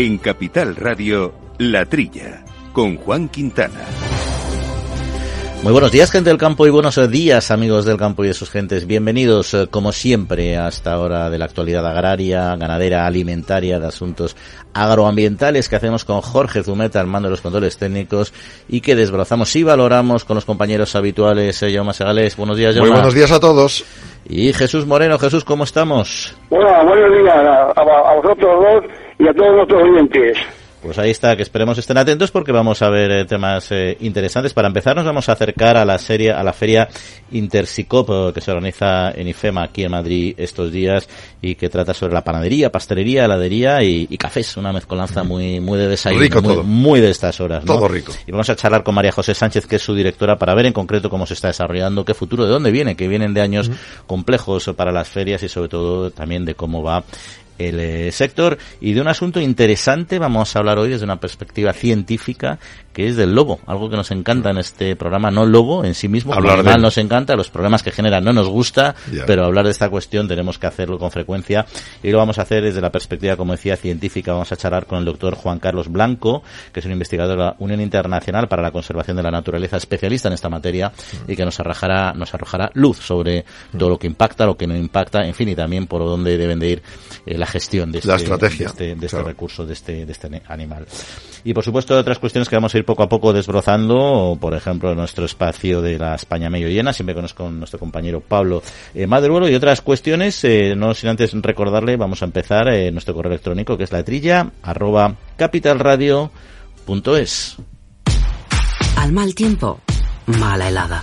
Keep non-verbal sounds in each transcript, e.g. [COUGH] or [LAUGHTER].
En Capital Radio, La Trilla, con Juan Quintana. Muy buenos días, gente del campo, y buenos días, amigos del campo y de sus gentes. Bienvenidos, eh, como siempre, a esta hora de la actualidad agraria, ganadera, alimentaria, de asuntos agroambientales que hacemos con Jorge Zumeta, al mando de los controles técnicos, y que desbrozamos y valoramos con los compañeros habituales, eh, Jaume Segales. Buenos días, Jaume. Muy buenos días a todos. Y Jesús Moreno. Jesús, ¿cómo estamos? Bueno, buenos días a, a, a vosotros dos y a todos nuestros oyentes. Pues ahí está, que esperemos estén atentos porque vamos a ver eh, temas eh, interesantes. Para empezar nos vamos a acercar a la serie, a la feria Intersicop eh, que se organiza en IFEMA aquí en Madrid estos días y que trata sobre la panadería, pastelería, heladería y, y cafés, una mezcolanza muy muy de desayuno, Rico muy, todo. muy de estas horas. ¿no? Todo rico. Y vamos a charlar con María José Sánchez, que es su directora, para ver en concreto cómo se está desarrollando, qué futuro, de dónde viene, que vienen de años complejos para las ferias y sobre todo también de cómo va el eh, sector. Y de un asunto interesante vamos a hablar hoy desde una perspectiva científica que es del lobo, algo que nos encanta en este programa, no el lobo en sí mismo, Hablar de nos encanta, los problemas que genera no nos gusta, pero hablar de esta cuestión tenemos que hacerlo con frecuencia y lo vamos a hacer desde la perspectiva, como decía, científica. Vamos a charlar con el doctor Juan Carlos Blanco, que es un investigador de la Unión Internacional para la Conservación de la Naturaleza, especialista en esta materia y que nos arrojará, nos arrojará luz sobre todo lo que impacta, lo que no impacta, en fin, y también por dónde deben de ir eh, la gestión de este, La estrategia, de este, de este claro. recurso, de este, de este animal. Y por supuesto otras cuestiones que vamos a ir poco a poco desbrozando, por ejemplo nuestro espacio de la España medio llena, siempre con, nuestro compañero Pablo eh, y otras cuestiones, eh, no sin antes recordarle, vamos a empezar eh, nuestro correo electrónico que es la trilla arroba capitalradio.es. Al mal tiempo, mala helada.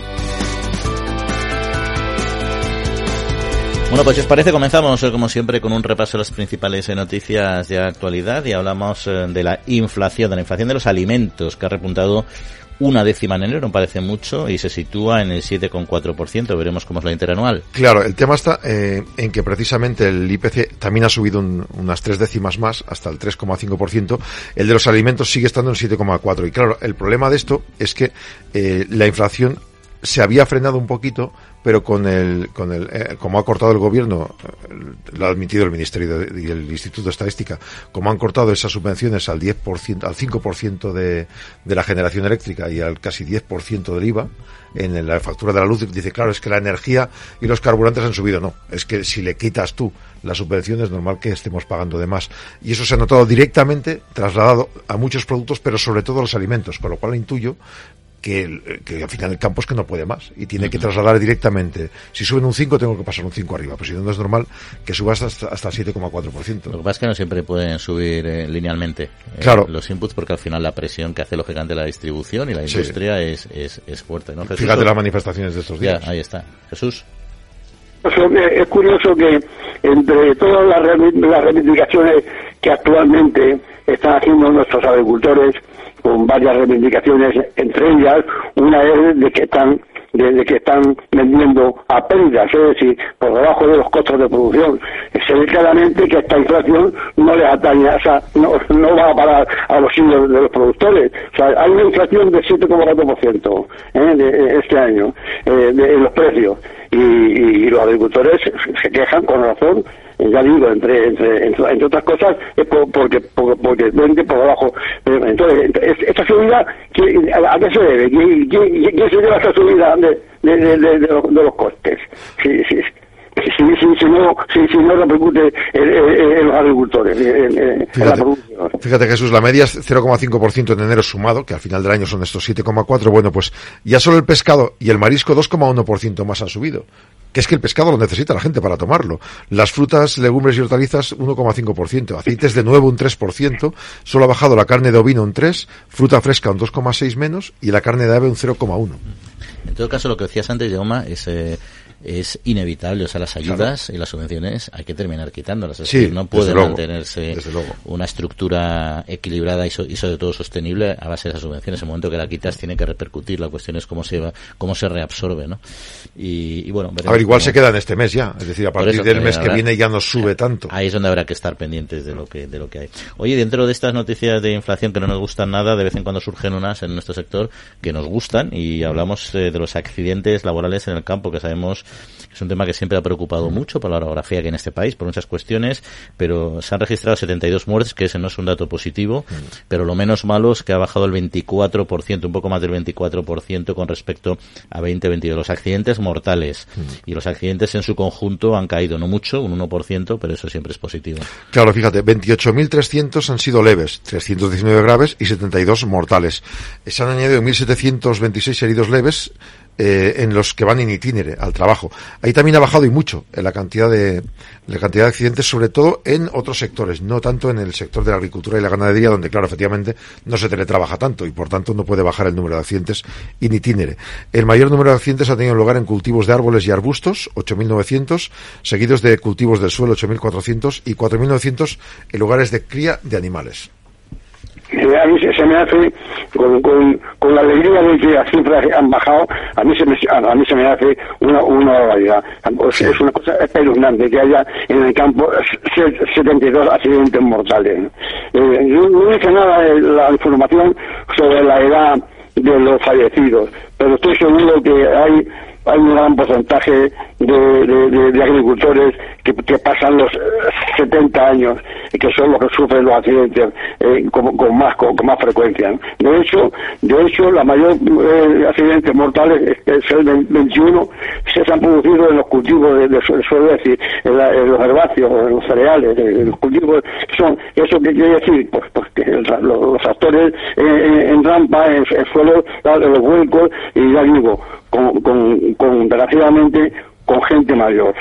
Bueno, pues si os parece, comenzamos eh, como siempre con un repaso de las principales eh, noticias de actualidad y hablamos eh, de la inflación, de la inflación de los alimentos, que ha repuntado una décima en enero, no parece mucho, y se sitúa en el 7,4%. Veremos cómo es la interanual. Claro, el tema está en que precisamente el IPC también ha subido un- unas tres décimas más, hasta el 3,5%. El de los alimentos sigue estando en 7,4%. Y claro, el problema de esto es que la inflación se había frenado un poquito, pero con el, con el, eh, como ha cortado el gobierno, eh, lo ha admitido el Ministerio de- y el Instituto de Estadística, como han cortado esas subvenciones al 10%, al 5% de, de la generación eléctrica y al casi 10% del IVA, en la factura de la luz dice, claro, es que la energía y los carburantes han subido. No, es que si le quitas tú la subvención es normal que estemos pagando de más. Y eso se ha notado directamente trasladado a muchos productos, pero sobre todo a los alimentos, con lo cual intuyo que, el- que al final el campo es que no puede más y tiene que trasladar directamente. Si suben un 5, tengo que pasar un 5 arriba, pues si no, no es normal que subas hasta, hasta el Lo 7,4%. que pasa es que no siempre pueden subir eh, linealmente eh, Claro. los inputs porque al final la presión que hace lógicamente la distribución y la Sí. industria es, es, es fuerte. ¿no? Jesús? Fíjate las manifestaciones de estos Ya, días. ahí está. Jesús. Es curioso que entre todas las las reivindicaciones que actualmente están haciendo nuestros agricultores, con varias reivindicaciones, entre ellas una es de que están de, de que están vendiendo a pérdidas, es decir, por debajo de los costos de producción. Se ve claramente que esta inflación no les atañe, o sea, no, no va a parar a los bolsillos de los productores. O sea, hay una inflación de 7,4% ¿eh? este año eh, de, los precios y, y- los agricultores se, quejan con razón eh, ya digo entre entre entre, otras cosas es por- porque porque, porque vende por debajo Eh, entonces es- esta subida ¿qué- a, qué se debe ¿Quién, quién- quién se lleva esta subida de de, de, de- los, costes si, si, si, si, si no si, si no repercute en, en- en los agricultores en, en- en la Fíjate, producción fíjate Jesús, la media es 0,5% en enero sumado, que al final del año son estos 7,4%. Bueno, pues ya solo el pescado y el marisco 2,1% más han subido. Que es que el pescado lo necesita la gente para tomarlo. Las frutas, legumbres y hortalizas 1,5%. Aceites de nuevo un 3%. Solo ha bajado la carne de ovino un 3%, fruta fresca un 2,6% menos y la carne de ave un 0,1%. En todo caso, lo que decías antes, Jaume, es eh, es inevitable. O sea, las ayudas y las subvenciones hay que terminar quitándolas. Es Sí, decir, no puede mantenerse luego. una estructura equilibrada y, so- y sobre todo sostenible a base de esas subvenciones. En el momento que la quitas tiene que repercutir. La cuestión es cómo se va, cómo se reabsorbe, ¿no? Y, y bueno, A ver, igual cómo- se queda en este mes ya. Es decir, a partir del que mes que habrá- viene ya no sube tanto. Ahí es donde habrá que estar pendientes de lo que de lo que hay. Oye, dentro de estas noticias de inflación que no nos gustan nada, de vez en cuando surgen unas en nuestro sector que nos gustan y hablamos eh, de los accidentes laborales en el campo, que sabemos es un tema que siempre ha preocupado mucho por la orografía que en este país, por muchas cuestiones, pero se han registrado 72 muertes, que ese no es un dato positivo, pero lo menos malo es que ha bajado el 24%, un poco más del 24% con respecto a 2022. Los accidentes mortales y los accidentes en su conjunto han caído, no mucho, un 1%, pero eso siempre es positivo. Claro, fíjate, 28.300 han sido leves, 319 graves y 72 mortales. Se han añadido 1.726 heridos leves eh, en los que van en itinere al trabajo. Ahí también ha bajado y mucho en la cantidad de la cantidad de accidentes, sobre todo en otros sectores, no tanto en el sector de la agricultura y la ganadería, donde claro, efectivamente no se teletrabaja tanto y por tanto no puede bajar el número de accidentes in itinere. El mayor número de accidentes ha tenido lugar en cultivos de árboles y arbustos, 8.900, seguidos de cultivos del suelo, 8.400 y 4.900 en lugares de cría de animales. A mí se, se me hace, con, con, con la alegría de que las cifras han bajado, a mí se me, a mí se me hace una, una barbaridad. O sea, Es una cosa espeluznante que haya en el campo se- 72 accidentes mortales. Eh, yo no dice nada la información sobre la edad de los fallecidos, pero estoy seguro que hay hay un gran porcentaje de, de- de- agricultores que, que pasan los eh, 70 años y que son los que sufren los accidentes eh, con, con más con, más frecuencia. De hecho, de hecho, la mayor eh, accidentes mortales es, el del 21 se han producido en los cultivos de, de su- suelo, decir, en, la- en los herbáceos, en los cereales, en los cultivos son eso que quiere decir, pues, pues que los, los tractores eh, en, en rampa, en, en suelo, en los huecos y ya digo, con, con, con relativamente con gente mayor.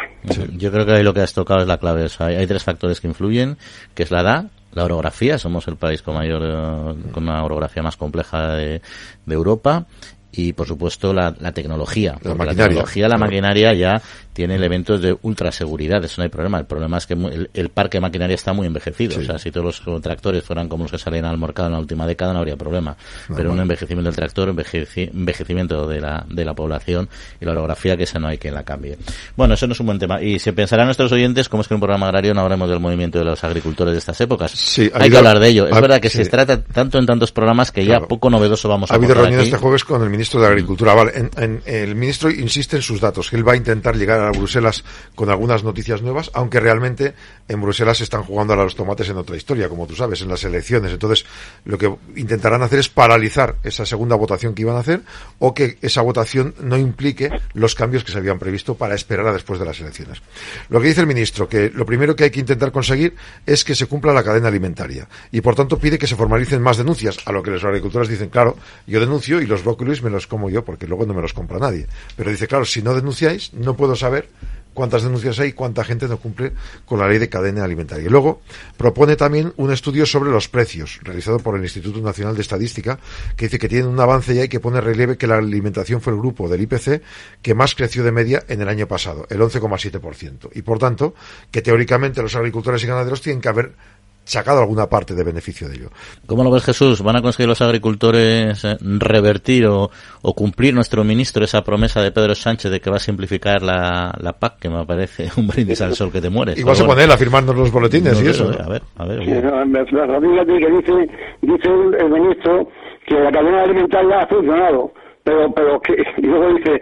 Yo creo que ahí lo que has tocado es la clave. O sea, hay, hay tres factores que influyen, que es la edad, la orografía, somos el país con mayor, eh, con una orografía más compleja de, de Europa, y por supuesto la, la tecnología. La Porque maquinaria, tecnología, la maquinaria ya tiene elementos de ultraseguridad, eso no hay problema. El problema es que el, el parque de maquinaria está muy envejecido. Sí. O sea, si todos los tractores fueran como los que salen al mercado en la última década, no habría problema. Pero un envejecimiento del tractor, envejeci- envejecimiento de la, de la población y la orografía, que esa no hay que la cambie. Bueno, eso no es un buen tema. Y se pensarán nuestros oyentes cómo es que en un programa agrario no hablamos del movimiento de los agricultores de estas épocas. Sí, ha hay habido- que hablar de ello. Es ha- verdad que sí. se trata tanto en tantos programas que Claro. ya poco novedoso vamos a Ha habido reunión este jueves con el ministro de Agricultura. Vale, en- en- el ministro insiste en sus datos, que él va a intentar llegar a Bruselas con algunas noticias nuevas, aunque realmente en Bruselas se están jugando ahora los tomates en otra historia, como tú sabes, en las elecciones. Entonces, lo que intentarán hacer es paralizar esa segunda votación que iban a hacer o que esa votación no implique los cambios que se habían previsto para esperar a después de las elecciones. Lo que dice el ministro, que lo primero que hay que intentar conseguir es que se cumpla la cadena alimentaria y por tanto pide que se formalicen más denuncias, a lo que los agricultores dicen, claro, yo denuncio y los brócolis me los como yo porque luego no me los compra nadie. Pero dice, claro, si no denunciáis, no puedo saber cuántas denuncias hay y cuánta gente no cumple con la ley de cadena alimentaria. Y luego propone también un estudio sobre los precios, realizado por el Instituto Nacional de Estadística, que dice que tiene un avance ya y que pone relieve que la alimentación fue el grupo del IPC que más creció de media en el año pasado, el 11,7%. Y por tanto, que teóricamente los agricultores y ganaderos tienen que haber sacado alguna parte de beneficio de ello. ¿Cómo lo ves, Jesús? ¿Van a conseguir los agricultores eh, revertir o, o cumplir nuestro ministro esa promesa de Pedro Sánchez de que va a simplificar la, la PAC, que me parece un brindis al sol que te mueres? Igual se pone él a firmarnos los boletines no y eso. eh, A ver, a ver. Sí, no, fíjate que dice, dice el, el ministro que la cadena alimentaria ha funcionado, pero, pero que, [LAUGHS] y luego dice,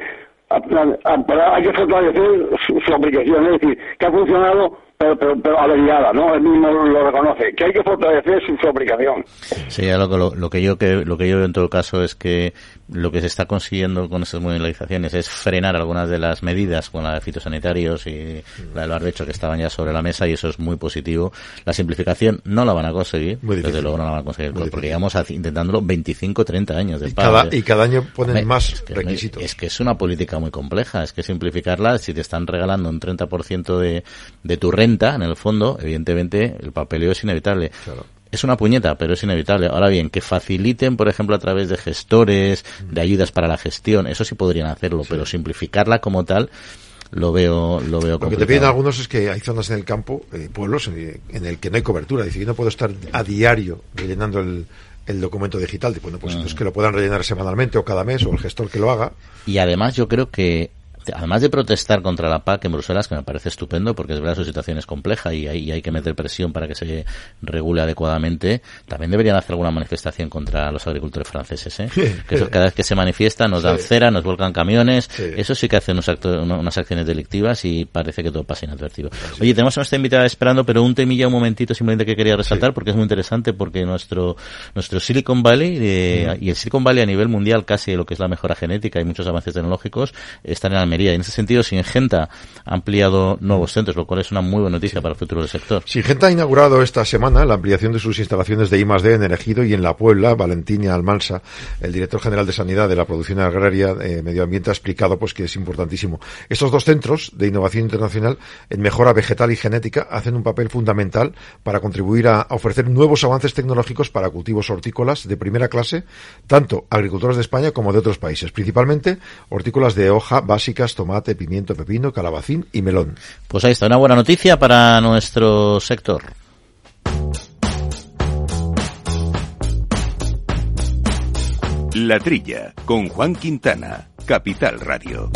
a- a- a- pero hay que fortalecer su, su aplicación, es decir, que ha funcionado, pero, pero, pero averiada, ¿no? Él mismo lo reconoce, que hay que fortalecer su, su aplicación. Sí, ya lo, que- lo, lo que yo que lo que yo veo en todo caso es que lo que se está consiguiendo con estas movilizaciones es frenar algunas de las medidas con la de fitosanitarios y la del barbecho que estaban ya sobre la mesa y eso es muy positivo. La simplificación no la van a conseguir, Muy desde luego no la van a conseguir, Muy porque llevamos intentándolo 25, 30 años de Y cada, y cada año ponen Hombre, más es que no hay- requisitos. Es que es una política muy compleja, es que simplificarla, si te están regalando un 30% de, de tu renta, en el fondo, evidentemente el papeleo es inevitable. Claro. Es una puñeta, pero es inevitable. Ahora bien, que faciliten, por ejemplo, a través de gestores, de ayudas para la gestión, eso sí podrían hacerlo, pero simplificarla como tal, lo veo, lo veo Lo que te piden algunos es que hay zonas en el campo, eh, pueblos, en, en, el que no hay cobertura. Dice, yo no puedo estar a diario rellenando el, el documento digital. Bueno, pues, pues que lo puedan rellenar semanalmente o cada mes o el gestor que lo haga. Y además yo creo que además de protestar contra la PAC en Bruselas, que me parece estupendo, porque es verdad su situación es compleja y hay, hay, que meter presión para que se regule adecuadamente, también deberían hacer alguna manifestación contra los agricultores franceses, ¿eh? que eso, cada vez que se manifiestan nos dan cera, nos volcan camiones, eso sí que hace unos unas acciones delictivas y parece que todo pasa inadvertido. Oye, tenemos a nuestra invitada esperando, pero un temilla un momentito simplemente que quería resaltar, porque es muy interesante, porque nuestro, nuestro Silicon Valley eh, y el Silicon Valley a nivel mundial, casi lo que es la mejora genética y muchos avances tecnológicos, están en En ese sentido, Singenta ha ampliado nuevos centros, lo cual es una muy buena noticia para el futuro del sector. Singenta ha inaugurado esta semana la ampliación de sus instalaciones de I+.D. en el y en La Puebla. Valentina Almansa, el director general de Sanidad de la Producción Agraria eh, Medio Ambiente, ha explicado pues que es importantísimo. Estos dos centros de innovación internacional en mejora vegetal y genética hacen un papel fundamental para contribuir a, a ofrecer nuevos avances tecnológicos para cultivos hortícolas de primera clase, tanto agricultores de España como de otros países, principalmente hortícolas de hoja tomate, pimiento, pepino, calabacín y melón. Pues ahí está, una buena noticia para nuestro sector. La Trilla, con Juan Quintana, Capital Radio.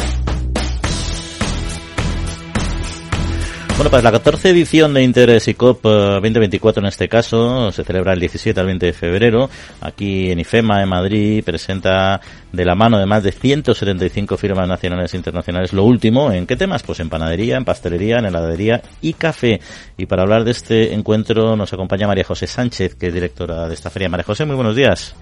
Bueno, pues la 14 edición de Interés y COP 2024 en este caso se celebra el 17 al 20 de febrero. Aquí en IFEMA, en Madrid, presenta de la mano de más de 175 firmas nacionales e internacionales lo último. ¿En qué temas? Pues en panadería, en pastelería, en heladería y café. Y para hablar de este encuentro nos acompaña María José Sánchez, que es directora de esta feria. María José, muy buenos días.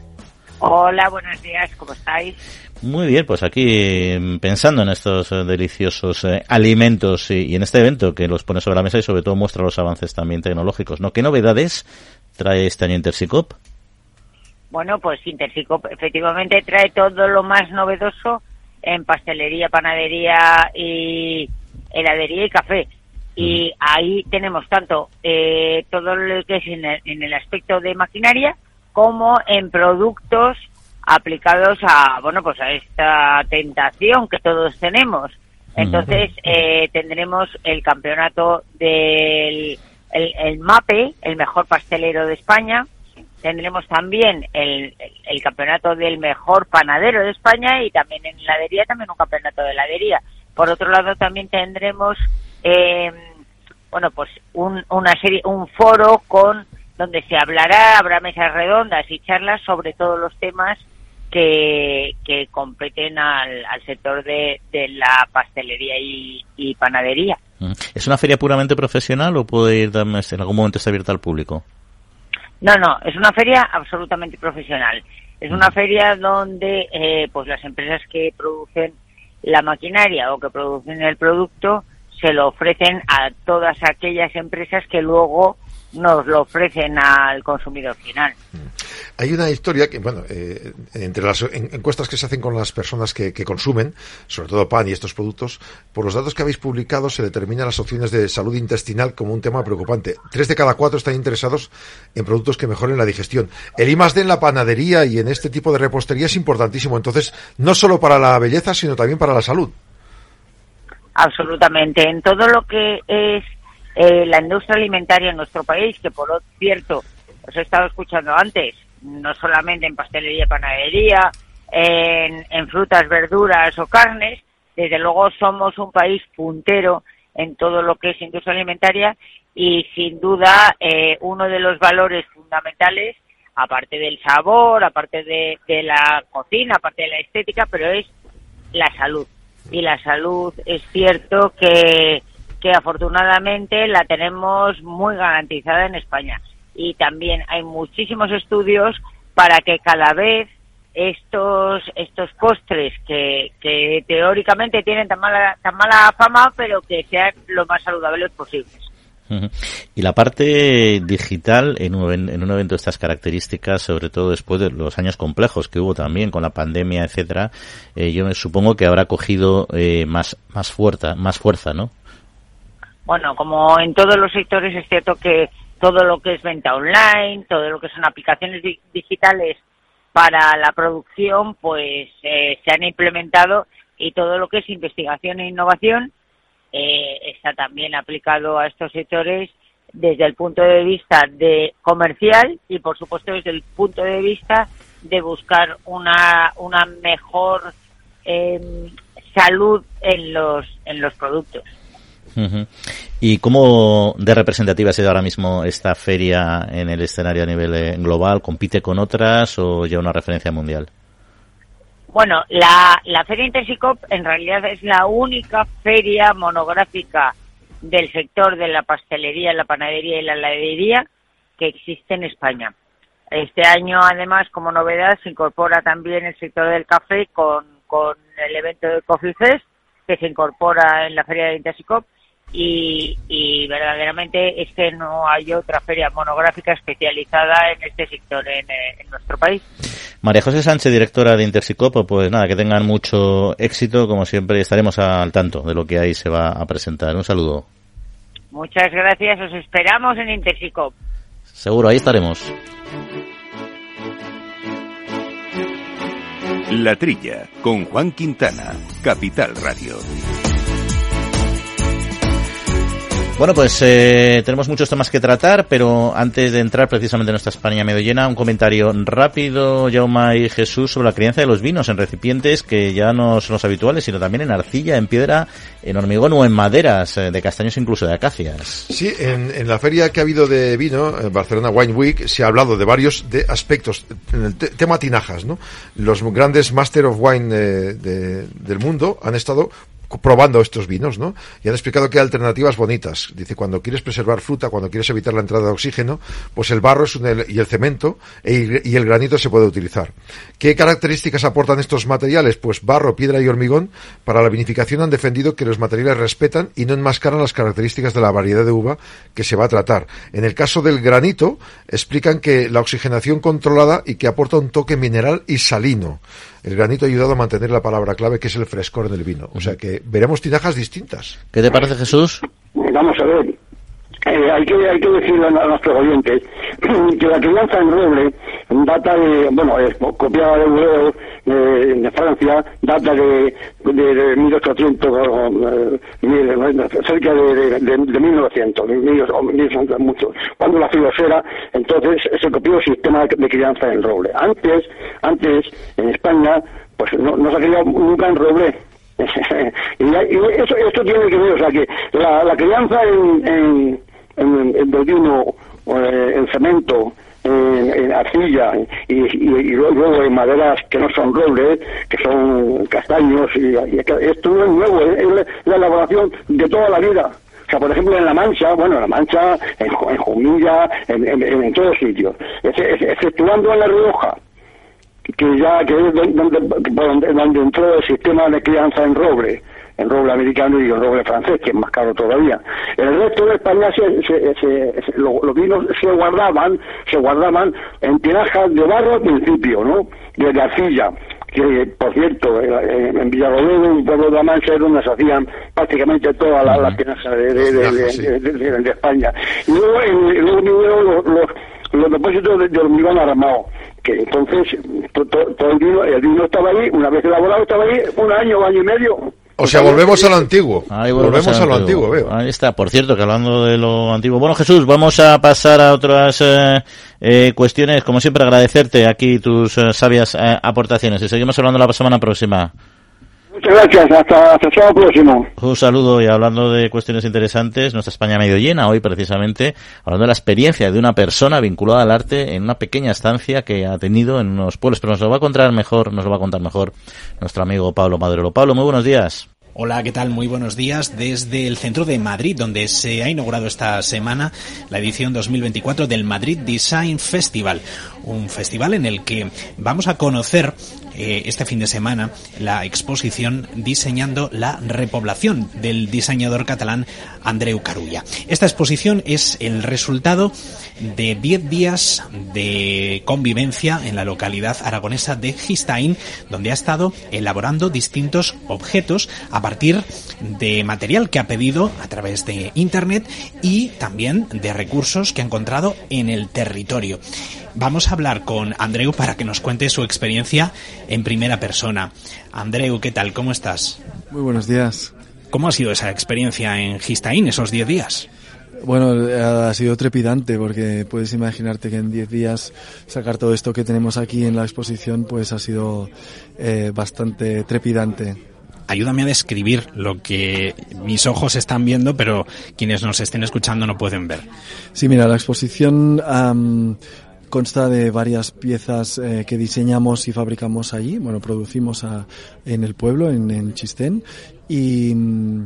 Hola, buenos días, ¿cómo estáis? Muy bien, pues aquí mm, pensando en estos eh, deliciosos eh, alimentos y, en este evento que los pone sobre la mesa y sobre todo muestra los avances también tecnológicos, ¿no? ¿Qué novedades trae este año Intersicop? Bueno, pues Intersicop efectivamente trae todo lo más novedoso en pastelería, panadería y heladería y café. Y ahí tenemos tanto eh, todo lo que es en el aspecto de maquinaria como en productos aplicados a, bueno, pues a esta tentación que todos tenemos. Entonces, eh, tendremos el campeonato del el, MAPE, el mejor pastelero de España. Tendremos también el, el, campeonato del mejor panadero de España y también en heladería, también un campeonato de heladería. Por otro lado, también tendremos, eh, bueno, pues un, una serie, un foro con donde se hablará, habrá mesas redondas y charlas sobre todos los temas que, que competen al, al sector de, de, la pastelería y, panadería. Mm. ¿Es una feria puramente profesional o puede ir en algún momento está abierta al público? No, no, es una feria absolutamente profesional. Es una mm. feria donde eh, pues las empresas que producen la maquinaria o que producen el producto se lo ofrecen a todas aquellas empresas que luego nos lo ofrecen al consumidor final. Hay una historia que, bueno, eh, entre las encuestas que se hacen con las personas que, consumen, sobre todo pan y estos productos, por los datos que habéis publicado se determinan las opciones de salud intestinal como un tema preocupante. Tres de cada cuatro están interesados en productos que mejoren la digestión. El I en la panadería y en este tipo de repostería es importantísimo. Entonces, no solo para la belleza, sino también para la salud. Absolutamente. En todo lo que es eh, la industria alimentaria en nuestro país, que por cierto, os he estado escuchando antes, no solamente en pastelería y panadería, en, frutas, verduras o carnes, desde luego somos un país puntero en todo lo que es industria alimentaria y sin duda eh, uno de los valores fundamentales, aparte del sabor, aparte de la cocina, aparte de la estética, pero es la salud. Y la salud es cierto que que afortunadamente la tenemos muy garantizada en España. Y también hay muchísimos estudios para que cada vez estos estos postres que, teóricamente tienen tan mala tan mala fama pero que sean lo más saludables posibles y la parte digital en un, en un evento de estas características, sobre todo después de los años complejos que hubo también con la pandemia, etcétera, eh, yo me supongo que habrá cogido eh, más más fuerza, más fuerza, ¿no? Bueno, como en todos los sectores es cierto que todo lo que es venta online, todo lo que son aplicaciones digitales para la producción, pues eh, se han implementado y todo lo que es investigación e innovación eh, está también aplicado a estos sectores desde el punto de vista de comercial y por supuesto desde el punto de vista de buscar una, una mejor em, salud en los, en los productos. ¿Y cómo de representativa ha sido ahora mismo esta feria en el escenario a nivel eh, global? ¿Compite con otras o ya una referencia mundial? Bueno, la, la Feria Intersicop en realidad es la única feria monográfica del sector de la pastelería, la panadería y la heladería que existe en España. Este año, además, como novedad, se incorpora también el sector del café con, con el evento de Coffee Fest, que se incorpora en la Feria de Intersicop y, y, verdaderamente es que no hay otra feria monográfica especializada en este sector en, eh, nuestro país. María José Sánchez, directora de Intersicopo, pues nada, que tengan mucho éxito, como siempre estaremos al tanto de lo que ahí se va a presentar. Un saludo. Muchas gracias, os esperamos en Intersicop. Seguro, ahí estaremos. La Trilla, con Juan Quintana, Capital Radio. Bueno, pues eh, tenemos muchos temas que tratar, pero antes de entrar precisamente en nuestra España medio llena, un comentario rápido, Jauma y Jesús, sobre la crianza de los vinos en recipientes que ya no son los habituales, sino también en arcilla, en piedra, en hormigón o en maderas, eh, de castaños incluso de acacias. Sí, en, la feria que ha habido de vino, en Barcelona Wine Week, se ha hablado de varios de aspectos, en el tema tinajas, ¿no? Los grandes Master of Wine eh, del mundo han estado probando estos vinos, ¿no? Y han explicado que hay alternativas bonitas. Dice, cuando quieres preservar fruta, cuando quieres evitar la entrada de oxígeno, pues el barro es un, y el cemento e, y el granito se puede utilizar. ¿Qué características aportan estos materiales? Pues barro, piedra y hormigón. Para la vinificación han defendido que los materiales respetan y no enmascaran las características de la variedad de uva que se va a tratar. En el caso del granito, explican que la oxigenación controlada y que aporta un toque mineral y salino el granito ha ayudado a mantener la palabra clave que es el frescor en el vino. O sea que veremos tinajas distintas. ¿Qué te parece, Jesús? Vamos a ver. Eh, hay, que, hay que decirle a, nuestros oyentes [CLEARS THROAT] que la crianza en roble data de, bueno, es copiada de Burdeos, de, Francia, data de, de, 1800, eh, cerca de, de, 1900, mucho. Cuando la filosera, entonces se copió el sistema de, crianza en roble. Antes, antes, en España, pues no, no se ha criado nunca en roble. [LAUGHS] y, eso, esto tiene que ver, o sea, que la, la crianza en en, en eh, en cemento, en, arcilla y, luego en maderas que no son robles, que son castaños. Y, esto no es nuevo, es, la elaboración de toda la vida. O sea, por ejemplo, en La Mancha, bueno, en La Mancha, en, Jumilla, en, en, todos sitios, exceptuando en La Rioja, que ya que es donde, donde, donde entró el sistema de crianza en roble en roble americano y en roble francés, que es más caro todavía. El resto de España se, los vinos se guardaban, se guardaban en tinajas de barro al principio, ¿no? De, arcilla que por cierto en Villarroledo, un pueblo de la Mancha es donde se hacían prácticamente todas las, tinajas de, España y luego en, luego los, los, depósitos de, hormigón armado que entonces todo, el vino el vino estaba ahí una vez elaborado estaba ahí un año año y medio o sea, volvemos a lo antiguo. volvemos, a lo antiguo. veo. Ahí está. Por cierto, que hablando de lo antiguo. Bueno, Jesús, vamos a pasar a otras eh, eh, cuestiones. Como siempre, agradecerte aquí tus eh, sabias aportaciones. Y seguimos hablando la semana próxima. Muchas gracias, hasta, hasta el próximo. Un saludo y hablando de cuestiones interesantes, nuestra España medio llena hoy precisamente, hablando de la experiencia de una persona vinculada al arte en una pequeña estancia que ha tenido en unos pueblos, pero nos lo va a contar mejor, nos lo va a contar mejor nuestro amigo Pablo Madrero. Pablo, muy buenos días. Hola, ¿qué tal? Muy buenos días desde el centro de Madrid, donde se ha inaugurado esta semana la edición 2024 del Madrid Design Festival, un festival en el que vamos a conocer eh, este fin de semana la exposición Diseñando la repoblación del diseñador catalán Andreu Carulla. Esta exposición es el resultado de 10 días de convivencia en la localidad aragonesa de Gistain, donde ha estado elaborando distintos objetos a partir de material que ha pedido a través de Internet y también de recursos que ha encontrado en el territorio. Vamos a hablar con Andreu para que nos cuente su experiencia en primera persona. Andreu, ¿qué tal? ¿Cómo estás? Muy buenos días. ¿Cómo ha sido esa experiencia en Gistaín esos 10 días? Bueno, ha sido trepidante porque puedes imaginarte que en 10 días sacar todo esto que tenemos aquí en la exposición pues ha sido eh, bastante trepidante. Ayúdame a describir lo que mis ojos están viendo, pero quienes nos estén escuchando no pueden ver. Sí, mira, la exposición consta de varias piezas eh, que diseñamos y fabricamos allí, bueno, producimos en el pueblo, en, Chistén, y mm,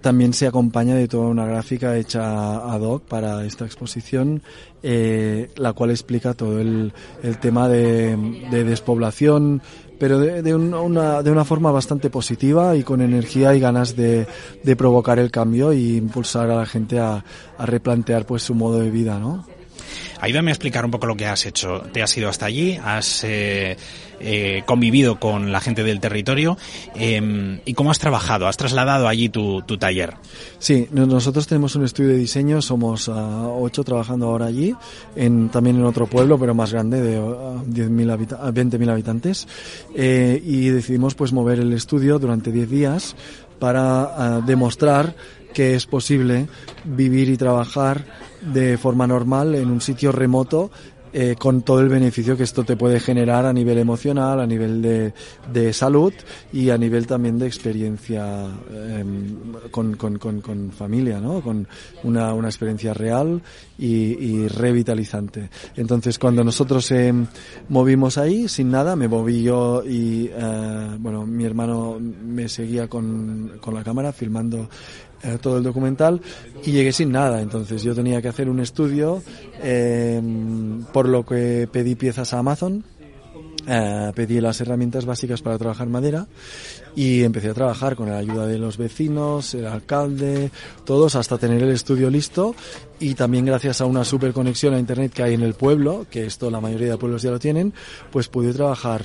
también se acompaña de toda una gráfica hecha ad hoc para esta exposición, eh, la cual explica todo el, tema de, de, despoblación, pero de, una, de una forma bastante positiva y con energía y ganas de, provocar el cambio e impulsar a la gente a, a replantear pues su modo de vida, ¿no? Ayúdame a explicar un poco lo que has hecho. Te has ido hasta allí, has eh, eh, convivido con la gente del territorio eh, y cómo has trabajado. ¿Has trasladado allí tu, taller? Sí, nosotros tenemos un estudio de diseño, somos uh, ocho trabajando ahora allí, en, también en otro pueblo, pero más grande, de uh, 10.000 habita 20.000 habitantes, eh, y decidimos pues mover el estudio durante 10 días para demostrar que es posible vivir y trabajar de forma normal en un sitio remoto eh, con todo el beneficio que esto te puede generar a nivel emocional, a nivel de, de salud y a nivel también de experiencia eh, con, con, con, con, familia, ¿no? Con una, una experiencia real y, y, revitalizante. Entonces, cuando nosotros eh, movimos ahí, sin nada, me moví yo y, eh, bueno, mi hermano me seguía con, con la cámara filmando eh, todo el documental y llegué sin nada. Entonces yo tenía que hacer un estudio, eh, por lo que pedí piezas a Amazon. Eh, pedí las herramientas básicas para trabajar madera y empecé a trabajar con la ayuda de los vecinos, el alcalde, todos hasta tener el estudio listo y también gracias a una super conexión a internet que hay en el pueblo, que esto la mayoría de pueblos ya lo tienen, pues pude trabajar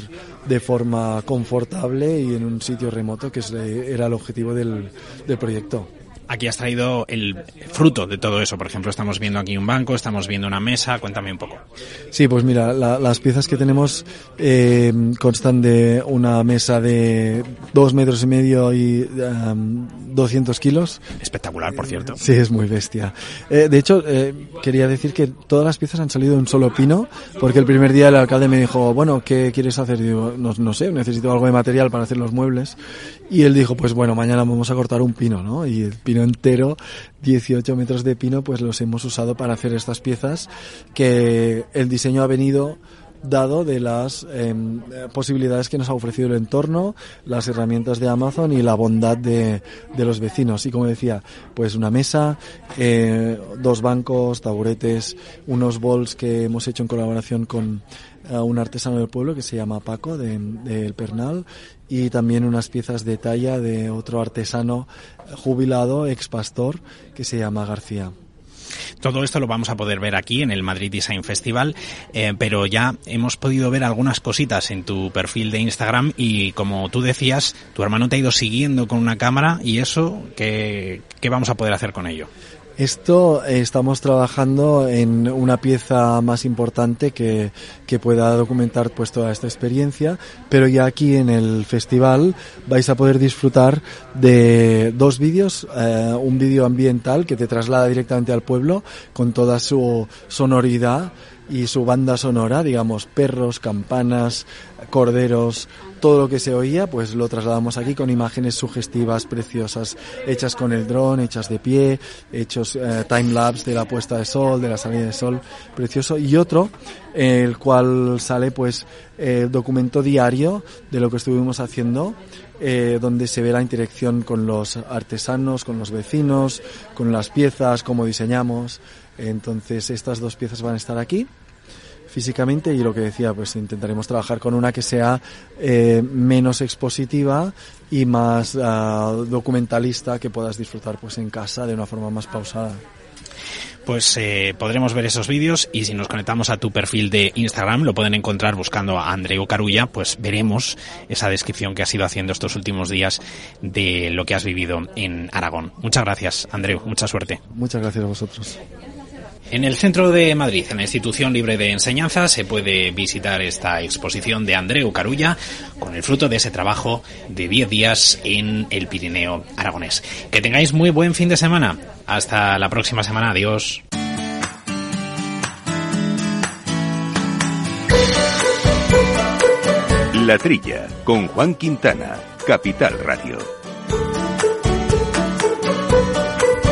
de forma confortable y en un sitio remoto que era el objetivo del, del proyecto aquí has traído el fruto de todo eso. Por ejemplo, estamos viendo aquí un banco, estamos viendo una mesa. Cuéntame un poco. Sí, pues mira, la, las piezas que tenemos eh, constan de una mesa de dos metros y medio y um, 200 kilos. Espectacular, por cierto. Sí, es muy bestia. Eh, de hecho, eh, quería decir que todas las piezas han salido de un solo pino, porque el primer día el alcalde me dijo, bueno, ¿qué quieres hacer? Digo, no, no sé, necesito algo de material para hacer los muebles. Y él dijo, pues bueno, mañana vamos a cortar un pino, ¿no? Y el pino entero, 18 metros de pino, pues los hemos usado para hacer estas piezas que el diseño ha venido dado de las eh, posibilidades que nos ha ofrecido el entorno, las herramientas de Amazon y la bondad de, de los vecinos. Y como decía, pues una mesa, eh, dos bancos, taburetes, unos bols que hemos hecho en colaboración con uh, un artesano del pueblo que se llama Paco del de, Pernal y también unas piezas de talla de otro artesano jubilado, ex pastor, que se llama García. Todo esto lo vamos a poder ver aquí en el Madrid Design Festival, eh, pero ya hemos podido ver algunas cositas en tu perfil de Instagram y como tú decías, tu hermano te ha ido siguiendo con una cámara y eso, ¿qué, qué vamos a poder hacer con ello? Esto eh, estamos trabajando en una pieza más importante que, que, pueda documentar pues toda esta experiencia, pero ya aquí en el festival vais a poder disfrutar de dos vídeos, eh, un vídeo ambiental que te traslada directamente al pueblo con toda su sonoridad y su banda sonora, digamos, perros, campanas, corderos, todo lo que se oía, pues lo trasladamos aquí con imágenes sugestivas, preciosas, hechas con el dron, hechas de pie, hechos eh, time-lapse de la puesta de sol, de la salida de sol, precioso. Y otro, el cual sale pues el documento diario de lo que estuvimos haciendo, eh, donde se ve la interacción con los artesanos, con los vecinos, con las piezas, cómo diseñamos. Entonces estas dos piezas van a estar aquí físicamente y lo que decía, pues intentaremos trabajar con una que sea eh, menos expositiva y más uh, documentalista que puedas disfrutar pues en casa de una forma más pausada pues eh, podremos ver esos vídeos y si nos conectamos a tu perfil de Instagram lo pueden encontrar buscando a Andreu Carulla, pues veremos esa descripción que has ido haciendo estos últimos días de lo que has vivido en Aragón. Muchas gracias, Andreu, mucha suerte. Muchas gracias a vosotros. En el centro de Madrid, en la Institución Libre de Enseñanza, se puede visitar esta exposición de Andreu Carulla con el fruto de ese trabajo de 10 días en el Pirineo aragonés. Que tengáis muy buen fin de semana. Hasta la próxima semana. Adiós. La Trilla, con Juan Quintana, Capital Radio.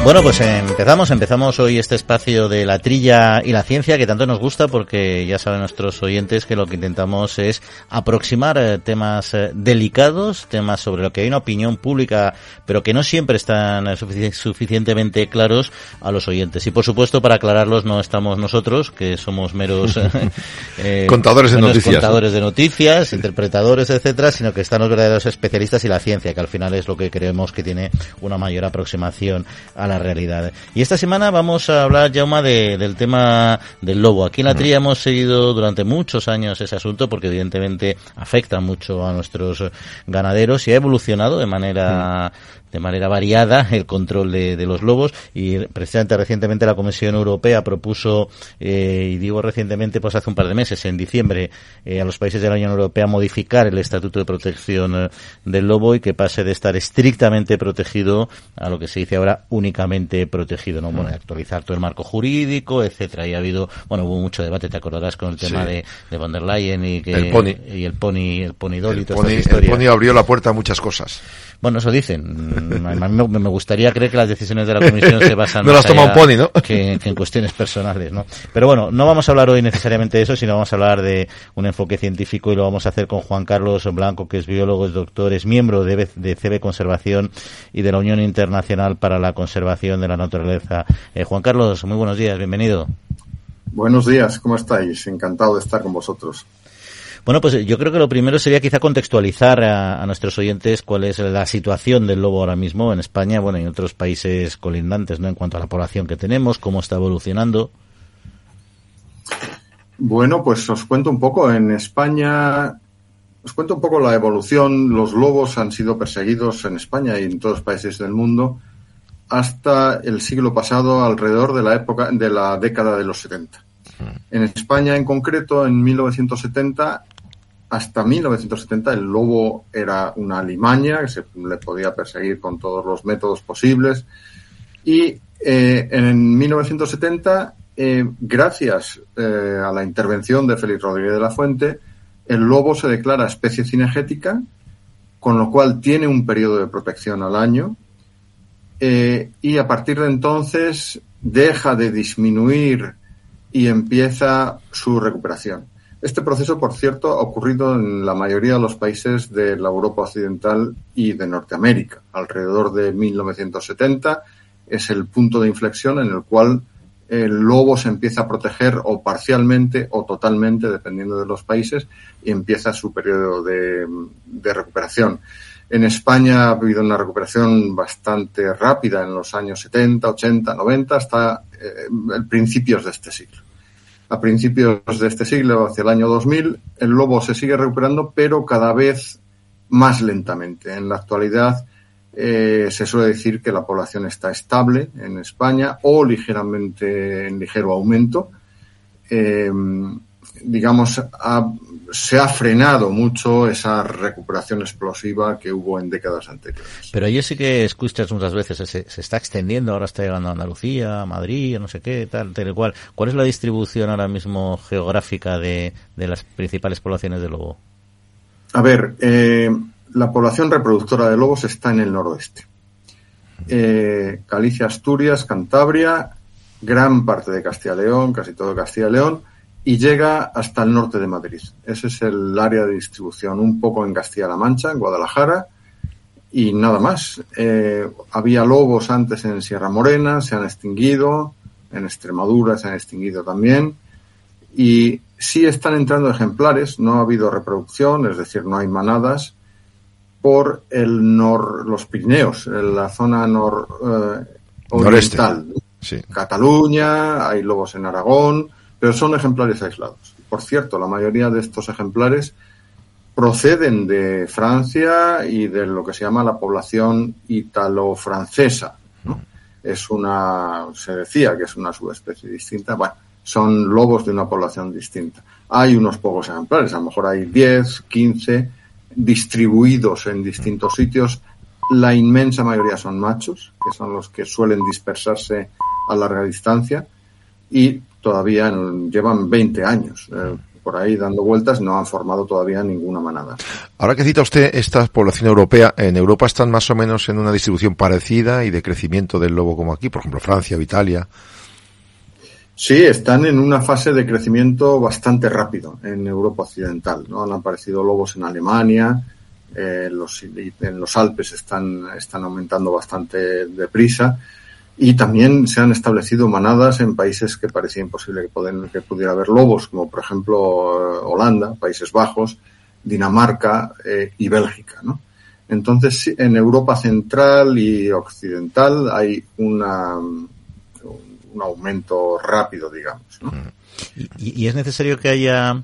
Bueno, pues empezamos, empezamos hoy este espacio de la trilla y la ciencia que tanto nos gusta porque ya saben nuestros oyentes que lo que intentamos es aproximar eh, temas eh, delicados, temas sobre lo que hay una opinión pública, pero que no siempre están eh, suficientemente claros a los oyentes. Y por supuesto, para aclararlos no estamos nosotros, que somos meros [LAUGHS] contadores de noticias, contadores de noticias, interpretadores, etcétera, sino que están los verdaderos especialistas y la ciencia, que al final es lo que creemos que tiene una mayor aproximación a la realidad. Y esta semana vamos a hablar, Jauma, de, del tema del lobo. Aquí en la tría hemos seguido durante muchos años ese asunto porque evidentemente afecta mucho a nuestros ganaderos y ha evolucionado de manera de manera variada el control de, de, los lobos y precisamente recientemente la Comisión Europea propuso, eh, y digo recientemente, pues hace un par de meses, en diciembre, eh, a los países de la Unión Europea modificar el Estatuto de Protección eh, del Lobo y que pase de estar estrictamente protegido a lo que se dice ahora únicamente protegido, ¿no? Bueno, actualizar todo el marco jurídico, etcétera. Y ha habido, bueno, hubo mucho debate, te acordarás, con el tema de, de von der Leyen y que el pony. y el pony, el pony doll y todas pony, El pony abrió la puerta a muchas cosas. Bueno, eso dicen. A mí me gustaría creer que las decisiones de la Comisión se basan no las toma un pony, ¿no? que, que, en cuestiones personales, ¿no? Pero bueno, no vamos a hablar hoy necesariamente de eso, sino vamos a hablar de un enfoque científico y lo vamos a hacer con Juan Carlos Blanco, que es biólogo, es doctor, es miembro de, de CB Conservación y de la Unión Internacional para la Conservación de la Naturaleza. Eh, Juan Carlos, muy buenos días, bienvenido. Buenos días, ¿cómo estáis? Encantado de estar con vosotros. Bueno, pues yo creo que lo primero sería quizá contextualizar a, a, nuestros oyentes cuál es la situación del lobo ahora mismo en España, bueno, y en otros países colindantes, ¿no? En cuanto a la población que tenemos, cómo está evolucionando. Bueno, pues os cuento un poco. En España, os cuento un poco la evolución. Los lobos han sido perseguidos en España y en todos los países del mundo hasta el siglo pasado, alrededor de la época de la década de los 70. En España, en concreto, en 1970, hasta 1970 el lobo era una alimaña que se le podía perseguir con todos los métodos posibles y eh, en 1970 eh, gracias eh, a la intervención de Félix Rodríguez de la Fuente el lobo se declara especie cinegética con lo cual tiene un periodo de protección al año y a partir de entonces deja de disminuir y empieza su recuperación. Este proceso, por cierto, ha ocurrido en la mayoría de los países de la Europa Occidental y de Norteamérica. Alrededor de 1970 es el punto de inflexión en el cual el lobo se empieza a proteger o parcialmente o totalmente, dependiendo de los países, y empieza su periodo de, recuperación. En España ha habido una recuperación bastante rápida en los años 70, 80, 90, hasta eh, principios de este siglo a principios de este siglo, hacia el año 2000, el lobo se sigue recuperando, pero cada vez más lentamente. En la actualidad eh, se suele decir que la población está estable en España o ligeramente en ligero aumento. Eh, digamos, ha, se ha frenado mucho esa recuperación explosiva que hubo en décadas anteriores. Pero yo sí que escuchas muchas veces, se, se está extendiendo, ahora está llegando a Andalucía, a Madrid, no sé qué, tal, tal cual. ¿Cuál es la distribución ahora mismo geográfica de, de las principales poblaciones de lobo? A ver, eh, la población reproductora de lobos está en el noroeste. Eh, Galicia, Asturias, Cantabria, gran parte de Castilla y León, casi todo Castilla y León, y llega hasta el norte de Madrid. Ese es el área de distribución, un poco en Castilla-La Mancha, en Guadalajara, y nada más. Eh, había lobos antes en Sierra Morena, se han extinguido, en Extremadura se han extinguido también, y sí están entrando ejemplares, no ha habido reproducción, es decir, no hay manadas, por el nor, los Pirineos, en la zona nor, eh, oriental. Sí. Cataluña, hay lobos en Aragón, pero son ejemplares aislados. Por cierto, la mayoría de estos ejemplares proceden de Francia y de lo que se llama la población italo-francesa. es una, se decía que es una subespecie distinta, bueno, son lobos de una población distinta. Hay unos pocos ejemplares, a lo mejor hay 10, 15 distribuidos en distintos sitios. La inmensa mayoría son machos, que son los que suelen dispersarse a larga distancia y todavía llevan 20 años. Eh, por ahí dando vueltas, no han formado todavía ninguna manada. Ahora que cita usted esta población europea, en Europa están más o menos en una distribución parecida y de crecimiento del lobo como aquí, por ejemplo, Francia o Italia. Sí, están en una fase de crecimiento bastante rápido en Europa Occidental. ¿no? Han aparecido lobos en Alemania, eh, los, en los Alpes están, están aumentando bastante deprisa y también se han establecido manadas en países que parecía imposible que, pudiera haber lobos, como por ejemplo eh, Holanda, Países Bajos, Dinamarca eh, y Bélgica. ¿no? Entonces, en Europa Central y Occidental hay una, un aumento rápido, digamos. ¿no? ¿Y, ¿Y, es necesario que haya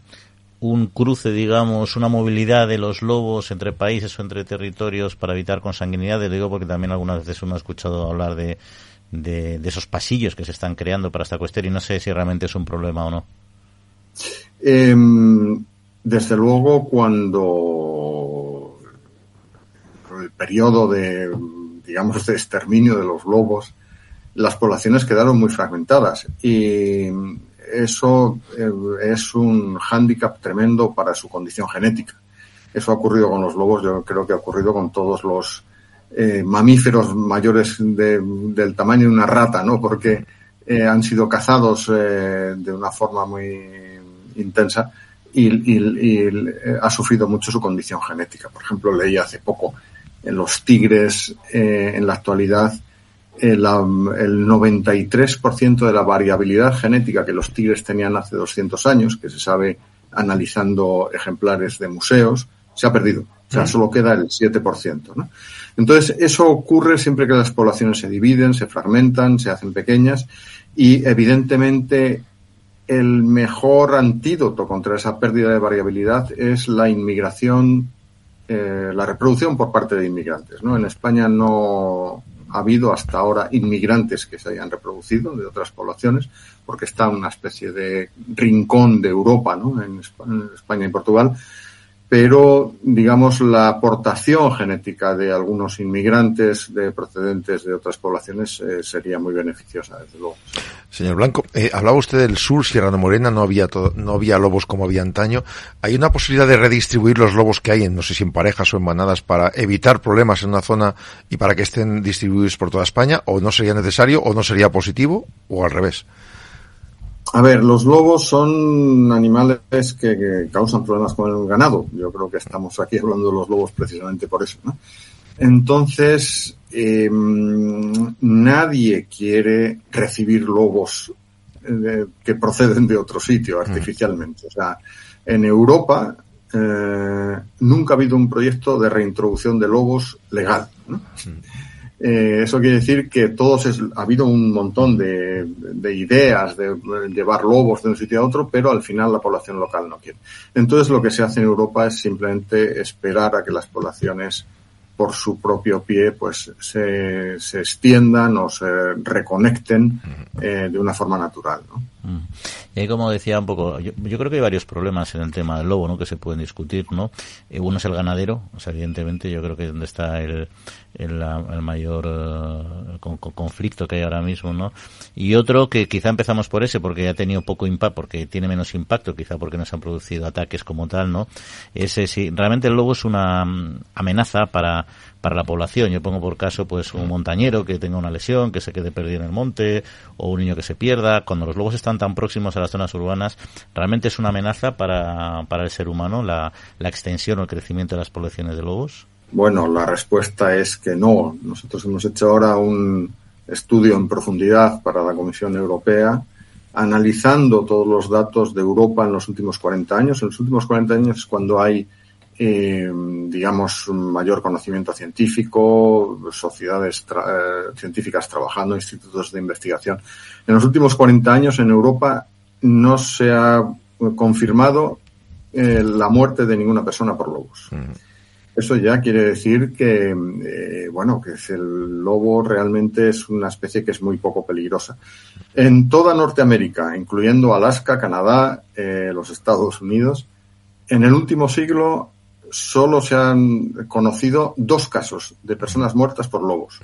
un cruce, digamos, una movilidad de los lobos entre países o entre territorios para evitar consanguinidad? Lo digo porque también algunas veces uno ha escuchado hablar de de, esos pasillos que se están creando para esta cuestión y no sé si realmente es un problema o no. Em, desde luego, cuando el periodo de, digamos, de exterminio de los lobos, las poblaciones quedaron muy fragmentadas y eso eh, es un hándicap tremendo para su condición genética. Eso ha ocurrido con los lobos, yo creo que ha ocurrido con todos los eh, mamíferos mayores del tamaño de una rata, ¿no? Porque eh, han sido cazados eh, de una forma muy intensa y, ha sufrido mucho su condición genética. Por ejemplo, leí hace poco en los tigres, en la actualidad, el, el 93% de la variabilidad genética que los tigres tenían hace 200 años, que se sabe analizando ejemplares de museos, se ha perdido. O sea, solo queda el 7%. ¿no? Entonces, eso ocurre siempre que las poblaciones se dividen, se fragmentan, se hacen pequeñas y, evidentemente, el mejor antídoto contra esa pérdida de variabilidad es la inmigración, eh, la reproducción por parte de inmigrantes. ¿no? En España no ha habido hasta ahora inmigrantes que se hayan reproducido de otras poblaciones, porque está una especie de rincón de Europa, ¿no? en España y Portugal, pero digamos la aportación genética de algunos inmigrantes de procedentes de otras poblaciones eh, sería muy beneficiosa desde luego. Señor Blanco, eh, hablaba usted del sur, Sierra de Morena, no había no había lobos como había antaño. ¿Hay una posibilidad de redistribuir los lobos que hay, en, no sé si en parejas o en manadas, para evitar problemas en una zona y para que estén distribuidos por toda España? ¿O no sería necesario, o no sería positivo, o al revés? A ver, los lobos son animales que, causan problemas con el ganado. Yo creo que estamos aquí hablando de los lobos precisamente por eso. ¿no? Entonces, em, nadie quiere recibir lobos eh, que proceden de otro sitio mm. artificialmente. O sea, en Europa eh, nunca ha habido un proyecto de reintroducción de lobos legal. ¿no? Eh, eso quiere decir que todos ha habido un montón de, de, ideas de llevar lobos de un sitio a otro, pero al final la población local no quiere. Entonces lo que se hace en Europa es simplemente esperar a que las poblaciones por su propio pie pues se, se extiendan o se reconecten eh, de una forma natural. ¿no? Mm. Y ahí, como decía un poco, yo, creo que hay varios problemas en el tema del lobo, ¿no? Que se pueden discutir, ¿no? Eh, uno es el ganadero, o sea, evidentemente yo creo que es donde está el, el, el mayor eh, conflicto que hay ahora mismo, ¿no? Y otro que quizá empezamos por ese, porque ha tenido poco impacto, porque tiene menos impacto, quizá porque no se han producido ataques como tal, ¿no? Ese si realmente el lobo es una mm, amenaza para para la población. Yo pongo por caso pues un montañero que tenga una lesión, que se quede perdido en el monte, o un niño que se pierda. Cuando los lobos están tan próximos a las zonas urbanas, realmente es una amenaza para, para el ser humano la, la extensión o el crecimiento de las poblaciones de lobos. Bueno, la respuesta es que no. Nosotros hemos hecho ahora un estudio en profundidad para la Comisión Europea analizando todos los datos de Europa en los últimos 40 años. En los últimos 40 años es cuando hay eh, digamos, mayor conocimiento científico, sociedades eh, científicas trabajando, institutos de investigación. En los últimos 40 años en Europa no se ha confirmado eh, la muerte de ninguna persona por lobos. eso ya quiere decir que, eh, bueno, que el lobo realmente es una especie que es muy poco peligrosa. En toda Norteamérica, incluyendo Alaska, Canadá, eh, los Estados Unidos, en el último siglo solo se han conocido dos casos de personas muertas por lobos.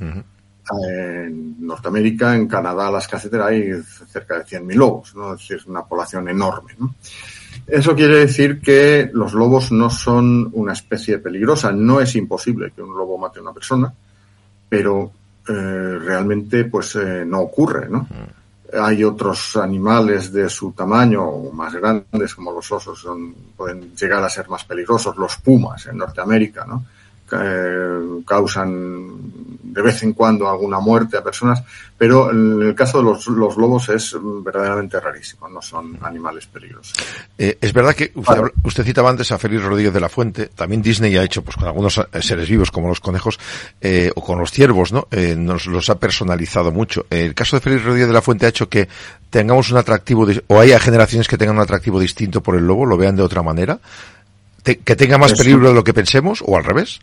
En Norteamérica, en Canadá, Alaska, etcétera, hay cerca de 100.000 lobos, ¿no? Es decir, una población enorme, ¿no? Eso quiere decir que los lobos no son una especie peligrosa. No es imposible que un lobo mate a una persona, pero eh, realmente pues eh, no ocurre, ¿no? Hay otros animales de su tamaño o más grandes, como los osos, son, pueden llegar a ser más peligrosos. Los pumas en Norteamérica, ¿no? Eh, causan de vez en cuando alguna muerte a personas, pero en el caso de los, los lobos es verdaderamente rarísimo, no son animales peligrosos. Eh, es verdad que usted, usted, citaba antes a Félix Rodríguez de la Fuente, también Disney ha hecho pues con algunos eh, seres vivos como los conejos eh, o con los ciervos, ¿no? Nos los ha personalizado mucho. El caso de Félix Rodríguez de la Fuente ha hecho que tengamos un atractivo, o haya generaciones que tengan un atractivo distinto por el lobo, lo vean de otra manera, Te, que tenga más peligro de lo que pensemos o al revés.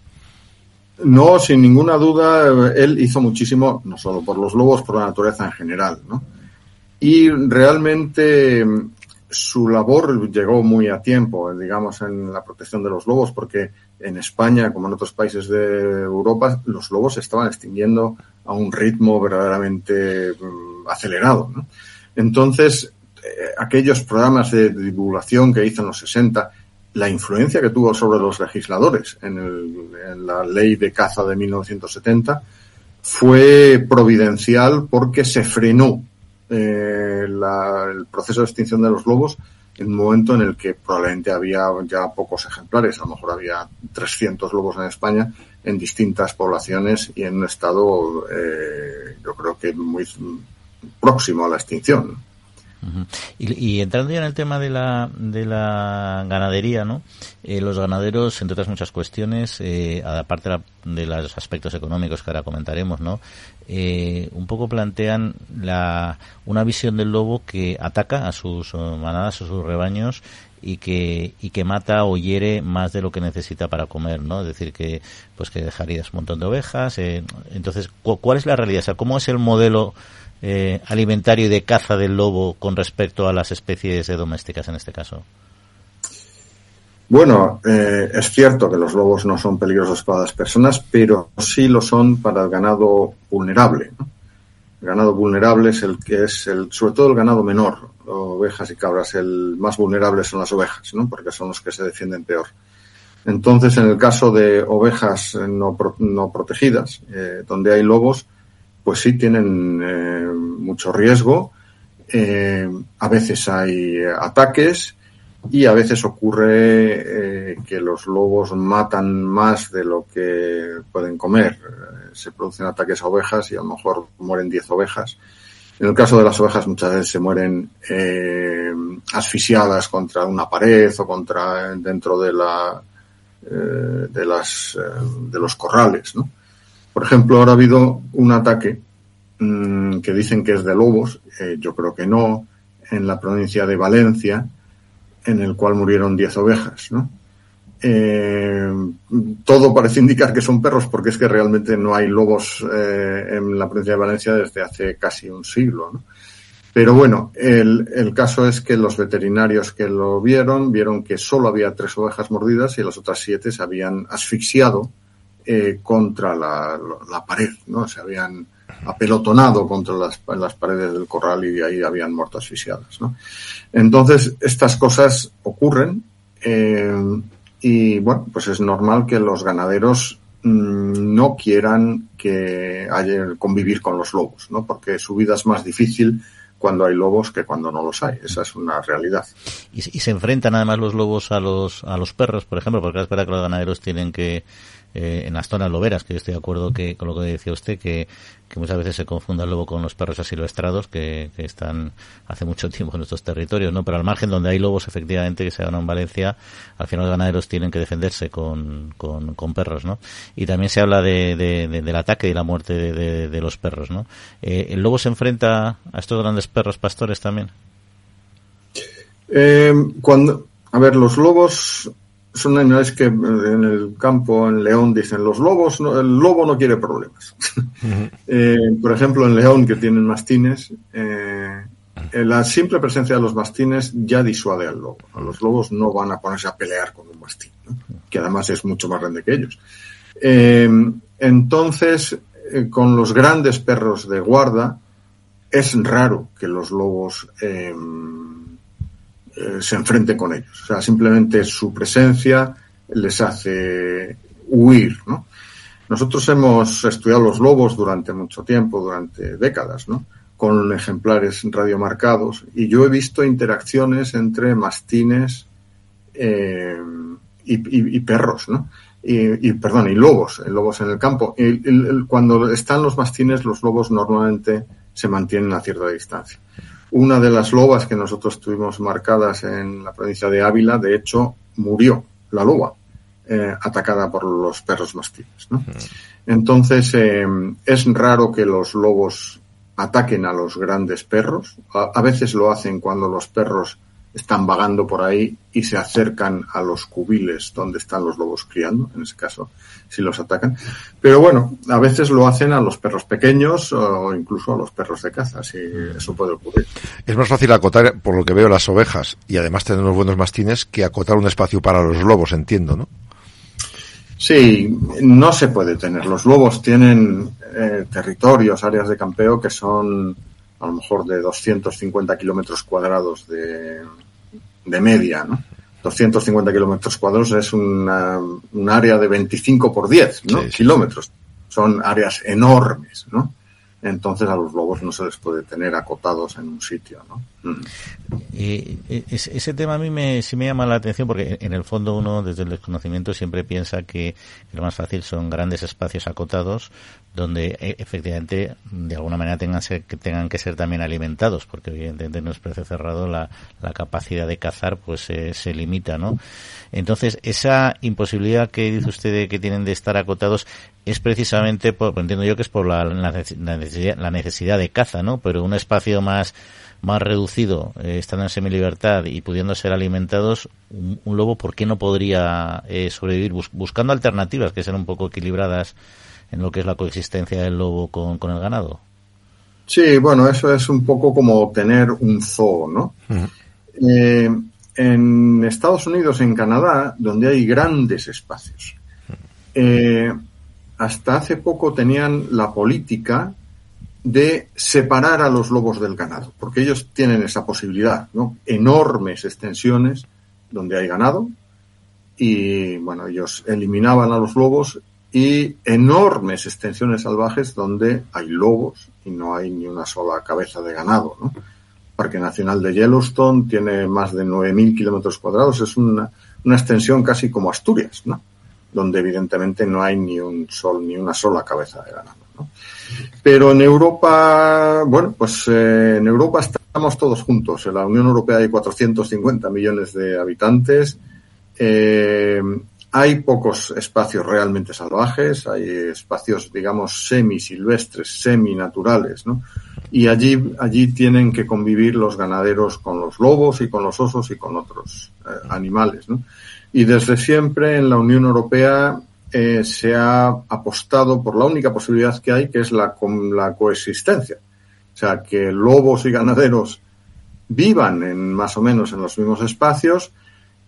No, sin ninguna duda, él hizo muchísimo, no solo por los lobos, por la naturaleza en general, ¿no? Y realmente su labor llegó muy a tiempo, digamos, en la protección de los lobos, porque en España, como en otros países de Europa, los lobos se estaban extinguiendo a un ritmo verdaderamente acelerado, ¿no? Entonces, eh, aquellos programas de divulgación que hizo en los 60, la influencia que tuvo sobre los legisladores en, el, en, la ley de caza de 1970 fue providencial porque se frenó eh, la, el proceso de extinción de los lobos en un momento en el que probablemente había ya pocos ejemplares, a lo mejor había 300 lobos en España en distintas poblaciones y en un estado eh, yo creo que muy próximo a la extinción. Uh y, y, entrando ya en el tema de la, de la ganadería, ¿no? Eh, los ganaderos, entre otras muchas cuestiones, eh, aparte de, la, de, los aspectos económicos que ahora comentaremos, ¿no? Eh, un poco plantean la, una visión del lobo que ataca a sus manadas, a sus rebaños y que y que mata o hiere más de lo que necesita para comer, ¿no? Es decir que pues que dejarías un montón de ovejas. Eh, entonces, ¿cuál es la realidad? O sea, ¿cómo es el modelo eh, alimentario y de caza del lobo con respecto a las especies domésticas en este caso? Bueno, eh, es cierto que los lobos no son peligrosos para las personas, pero sí lo son para el ganado vulnerable. El ganado vulnerable es el que es el, sobre todo el ganado menor, ovejas y cabras. El más vulnerable son las ovejas, ¿no? Porque son los que se defienden peor. Entonces, en el caso de ovejas no, no protegidas, eh, donde hay lobos, pues sí tienen eh, mucho riesgo. Eh, a veces hay ataques y a veces ocurre eh, que los lobos matan más de lo que pueden comer. Se producen ataques a ovejas y a lo mejor mueren 10 ovejas. En el caso de las ovejas muchas veces se mueren asfixiadas contra una pared o contra dentro de la de las de los corrales, ¿no? Por ejemplo, ahora ha habido un ataque mmm, que dicen que es de lobos, eh, yo creo que no, en la provincia de Valencia, en el cual murieron 10 ovejas, ¿no? Eh, todo parece indicar que son perros porque es que realmente no hay lobos eh, en la provincia de Valencia desde hace casi un siglo, ¿no? Pero bueno, el, el, caso es que los veterinarios que lo vieron vieron que solo había tres ovejas mordidas y las otras siete se habían asfixiado eh, contra la, la, pared, ¿no? Se habían apelotonado contra las, las, paredes del corral y de ahí habían muerto asfixiadas, ¿no? Entonces, estas cosas ocurren eh, y, bueno, pues es normal que los ganaderos mmm, no quieran que haya convivir con los lobos, ¿no? Porque su vida es más difícil cuando hay lobos que cuando no los hay. Esa es una realidad. Y, y se enfrentan además los lobos a los, a los perros, por ejemplo, porque es verdad que los ganaderos tienen que eh, en las zonas loberas, que yo estoy de acuerdo que con lo que decía usted, que, que muchas veces se confunda el lobo con los perros asilvestrados que, que están hace mucho [LAUGHS] tiempo en nuestros territorios, ¿no? Pero al margen donde hay lobos, efectivamente, que se dan en Valencia, al final los ganaderos tienen que defenderse con, con, perros, ¿no? Y también se habla de, de, de del ataque y la muerte de, de los perros, ¿no? Eh, ¿El lobo se enfrenta a estos grandes perros pastores también? Eh, cuando, a ver, los lobos son animales que en el campo, en León, dicen los lobos, el lobo no quiere problemas. [LAUGHS] Eh, por ejemplo, en León, que tienen mastines, eh, la simple presencia de los mastines ya disuade al lobo. Los lobos no van a ponerse a pelear con un mastín, que además es mucho más grande que ellos. Eh, entonces, con los grandes perros de guarda, es raro que los lobos eh, se enfrenten con ellos. O sea, simplemente su presencia les hace huir, ¿no? Nosotros hemos estudiado los lobos durante mucho tiempo, durante décadas, ¿no? Con ejemplares radiomarcados y yo he visto interacciones entre mastines eh, y, perros, ¿no? Y, perdón, y lobos, lobos en el campo. cuando están los mastines, los lobos normalmente se mantienen a cierta distancia. Una de las lobas que nosotros tuvimos marcadas en la provincia de Ávila, de hecho, murió la loba, eh, atacada por los perros mastines. Entonces, eh, es raro que los lobos ataquen a los grandes perros. a, veces lo hacen cuando los perros están vagando por ahí y se acercan a los cubiles donde están los lobos criando, en ese caso, si los atacan. Pero bueno, a veces lo hacen a los perros pequeños o incluso a los perros de caza, si eso puede ocurrir. Es más fácil acotar, por lo que veo, las ovejas y además tener unos buenos mastines que acotar un espacio para los lobos, entiendo, ¿no? Sí, no se puede tener. Los lobos tienen eh, territorios, áreas de campeo que son a lo mejor de 250 kilómetros cuadrados de, de media, ¿no? 250 kilómetros cuadrados es una, un área de 25 por 10 ¿no? kilómetros. Son áreas enormes, ¿no? Entonces a los lobos no se les puede tener acotados en un sitio, ¿no? Mm. Y ese tema a mí me, sí me llama la atención porque en el fondo uno desde el desconocimiento siempre piensa que lo más fácil son grandes espacios acotados donde e, efectivamente de alguna manera tengan, que tengan que ser también alimentados, porque evidentemente en un espacio cerrado la, la capacidad de cazar pues se limita, ¿no? Entonces, esa imposibilidad que dice usted de que tienen de estar acotados es precisamente, por, entiendo yo que es por la, la, necesidad, la necesidad de caza, ¿no? Pero un espacio más más reducido, eh, estando en semilibertad y pudiendo ser alimentados, un, lobo, ¿por qué no podría eh, sobrevivir buscando alternativas que sean un poco equilibradas en lo que es la coexistencia del lobo con, con el ganado. Sí, bueno, eso es un poco como tener un zoo, ¿no? Eh, en Estados Unidos, en Canadá, donde hay grandes espacios, eh, hasta hace poco tenían la política de separar a los lobos del ganado, porque ellos tienen esa posibilidad, ¿no? Enormes extensiones donde hay ganado y, bueno, ellos eliminaban a los lobos y enormes extensiones salvajes donde hay lobos y no hay ni una sola cabeza de ganado. ¿no? Parque Nacional de Yellowstone tiene más de 9.000 kilómetros cuadrados, es una, una, extensión casi como Asturias, ¿no? Donde evidentemente no hay ni un sol, ni una sola cabeza de ganado. ¿no? Pero en Europa, bueno, pues eh, en Europa estamos todos juntos. En la Unión Europea hay 450 millones de habitantes. Eh, hay pocos espacios realmente salvajes, hay espacios, digamos, semi-silvestres, semi-naturales, ¿no? Y allí, allí tienen que convivir los ganaderos con los lobos y con los osos y con otros eh, animales, ¿no? Y desde siempre en la Unión Europea eh, se ha apostado por la única posibilidad que hay, que es la, coexistencia. O sea, que lobos y ganaderos vivan en más o menos en los mismos espacios,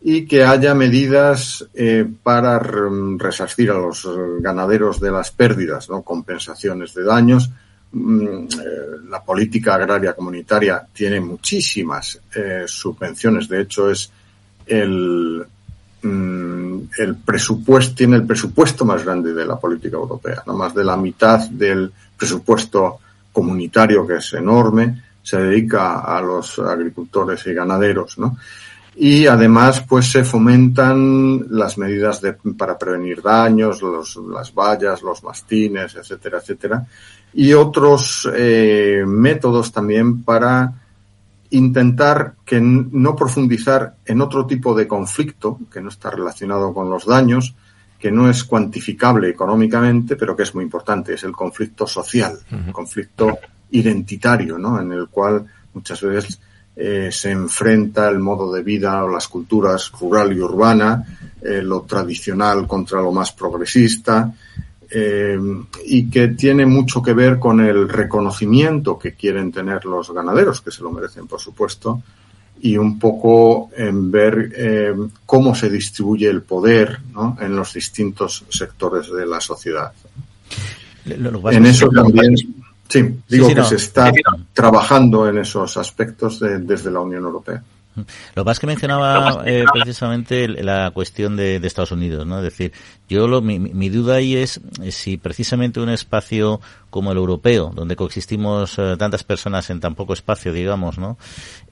y que haya medidas eh, para resarcir a los ganaderos de las pérdidas, ¿no? compensaciones de daños. Mm, eh, la política agraria comunitaria tiene muchísimas subvenciones, de hecho es el, mm, el presupuesto, tiene el presupuesto más grande de la política europea, ¿no? más de la mitad del presupuesto comunitario, que es enorme, se dedica a los agricultores y ganaderos, ¿no? y además pues se fomentan las medidas de, para prevenir daños, los, las vallas, los mastines, etcétera, etcétera, y otros eh, métodos también para intentar que no profundizar en otro tipo de conflicto que no está relacionado con los daños, que no es cuantificable económicamente, pero que es muy importante, es el conflicto social, el conflicto identitario, ¿no? En el cual muchas veces eh, se enfrenta el modo de vida o las culturas rural y urbana, eh, lo tradicional contra lo más progresista, eh, y que tiene mucho que ver con el reconocimiento que quieren tener los ganaderos, que se lo merecen, por supuesto, y un poco en ver eh, cómo se distribuye el poder ¿no? en los distintos sectores de la sociedad. en eso también, sí, digo que se está trabajando en esos aspectos de, desde la Unión Europea. [LAUGHS] Lo más que mencionaba eh, precisamente la cuestión de, Estados Unidos, ¿no? Es decir, yo lo, mi, mi, duda ahí es si precisamente un espacio como el europeo, donde coexistimos eh, tantas personas en tan poco espacio, digamos, ¿no?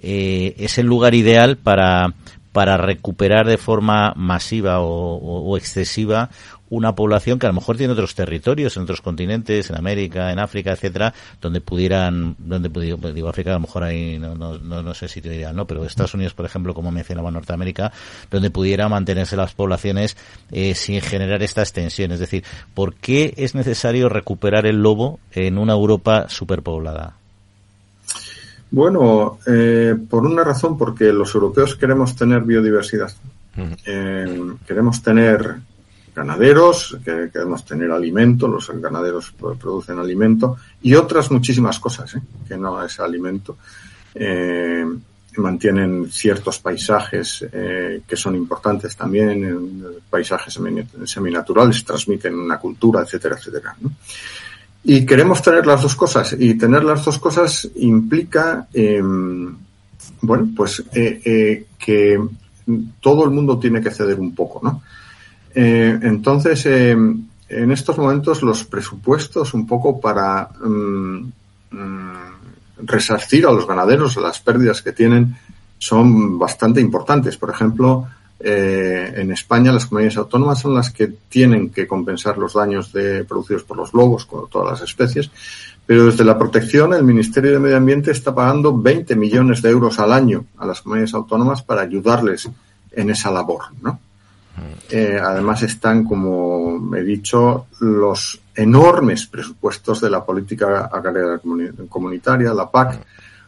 Eh, es el lugar ideal para para recuperar de forma masiva o, o, excesiva una población que a lo mejor tiene otros territorios, en otros continentes, en América, en África, etcétera, donde pudieran, donde digo África, a lo mejor ahí no, no, no, sé si te diría, ¿no? Pero Estados Unidos, por ejemplo, como mencionaba Norteamérica, donde pudiera mantenerse las poblaciones eh, sin generar esta extensión. Es decir, ¿por qué es necesario recuperar el lobo en una Europa superpoblada? Bueno, eh, por una razón, porque los europeos queremos tener biodiversidad. Eh, queremos tener ganaderos, que queremos tener alimento, los ganaderos producen alimento y otras muchísimas cosas, ¿eh? que no es alimento. Eh, mantienen ciertos paisajes eh, que son importantes también, paisajes seminaturales, transmiten una cultura, etcétera, etcétera. Y queremos tener las dos cosas y tener las dos cosas implica, em, bueno, pues que todo el mundo tiene que ceder un poco, ¿no? Eh, entonces, eh, en estos momentos los presupuestos un poco para mm, mm, resarcir a los ganaderos las pérdidas que tienen son bastante importantes. Por ejemplo, eh, en España las comunidades autónomas son las que tienen que compensar los daños de, producidos por los lobos, con todas las especies, pero desde la protección el Ministerio de Medio Ambiente está pagando 20 millones de euros al año a las comunidades autónomas para ayudarles en esa labor, ¿no? Eh, además están, como he dicho, los enormes presupuestos de la política agraria comunitaria, la PAC,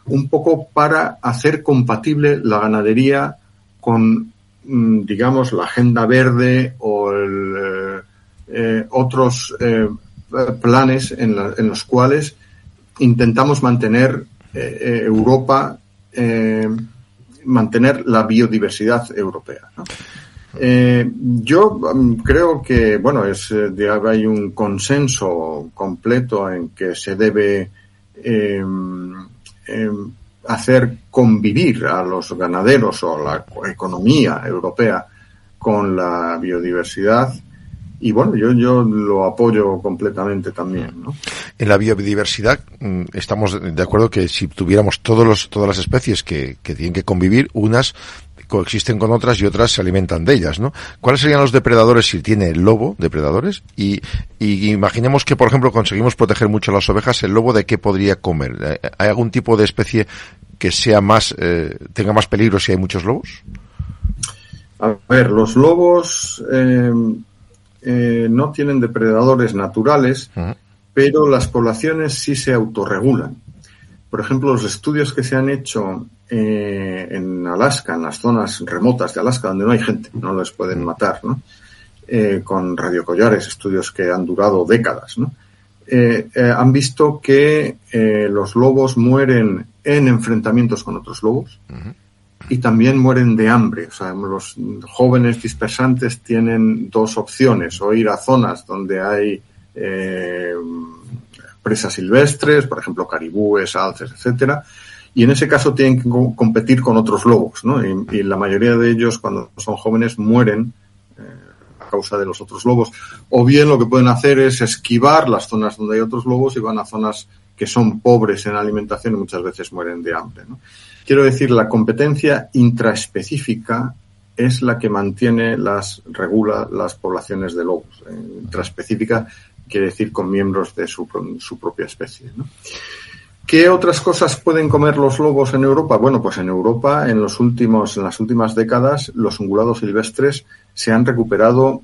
un poco para hacer compatible la ganadería con, mm, digamos, la agenda verde o eh, eh, otros planes en, los cuales intentamos mantener Europa, mantener la biodiversidad europea. Eh, yo mm, creo que, bueno, es, eh, hay un consenso completo en que se debe em, em, hacer convivir a los ganaderos o la economía europea con la biodiversidad. Y bueno, yo, yo lo apoyo completamente también. En la biodiversidad mm, estamos de acuerdo que si tuviéramos todos los, todas las especies que tienen que convivir, unas coexisten con otras y otras se alimentan de ellas, ¿no? ¿Cuáles serían los depredadores si tiene el lobo, depredadores? Y, y imaginemos que, por ejemplo, conseguimos proteger mucho a las ovejas, ¿el lobo de qué podría comer? Eh, ¿Hay algún tipo de especie que sea más, eh, tenga más peligro si hay muchos lobos? A ver, los lobos eh, no tienen depredadores naturales, pero las poblaciones sí se autorregulan. Por ejemplo, los estudios que se han hecho eh, en Alaska, en las zonas remotas de Alaska, donde no hay gente, no les pueden matar, ¿no? Eh, con radiocollares, estudios que han durado décadas, ¿no? Eh, han visto que los lobos mueren en enfrentamientos con otros lobos y también mueren de hambre. O sea, los jóvenes dispersantes tienen dos opciones, o ir a zonas donde hay presas silvestres, por ejemplo, caribúes, alces, etcétera, y en ese caso tienen que competir con otros lobos, ¿no? Y, la mayoría de ellos, cuando son jóvenes, mueren eh, a causa de los otros lobos. O bien lo que pueden hacer es esquivar las zonas donde hay otros lobos y van a zonas que son pobres en alimentación y muchas veces mueren de hambre. ¿no? Quiero decir, la competencia intraespecífica es la que mantiene las, regula las poblaciones de lobos. Eh, intraespecífica quiere decir con miembros de su, su propia especie. ¿no? ¿Qué otras cosas pueden comer los lobos en Europa? Bueno, pues en Europa en los últimos, en las últimas décadas, los ungulados silvestres se han recuperado,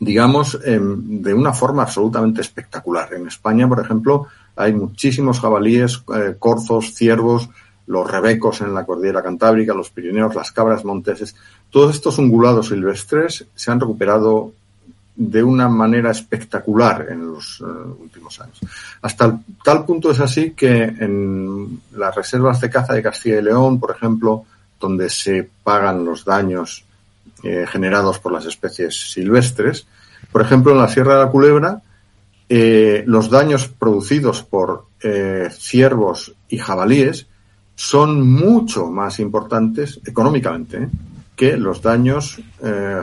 digamos, de una forma absolutamente espectacular. En España, por ejemplo, hay muchísimos jabalíes, eh, corzos, ciervos. los rebecos en la cordillera cantábrica, los Pirineos, las cabras monteses, todos estos ungulados silvestres se han recuperado de una manera espectacular en los eh, últimos años. Hasta tal punto es así que en las reservas de caza de Castilla y León, por ejemplo, donde se pagan los daños eh, generados por las especies silvestres, por ejemplo, en la Sierra de la Culebra, eh, los daños producidos por ciervos y jabalíes son mucho más importantes económicamente que los daños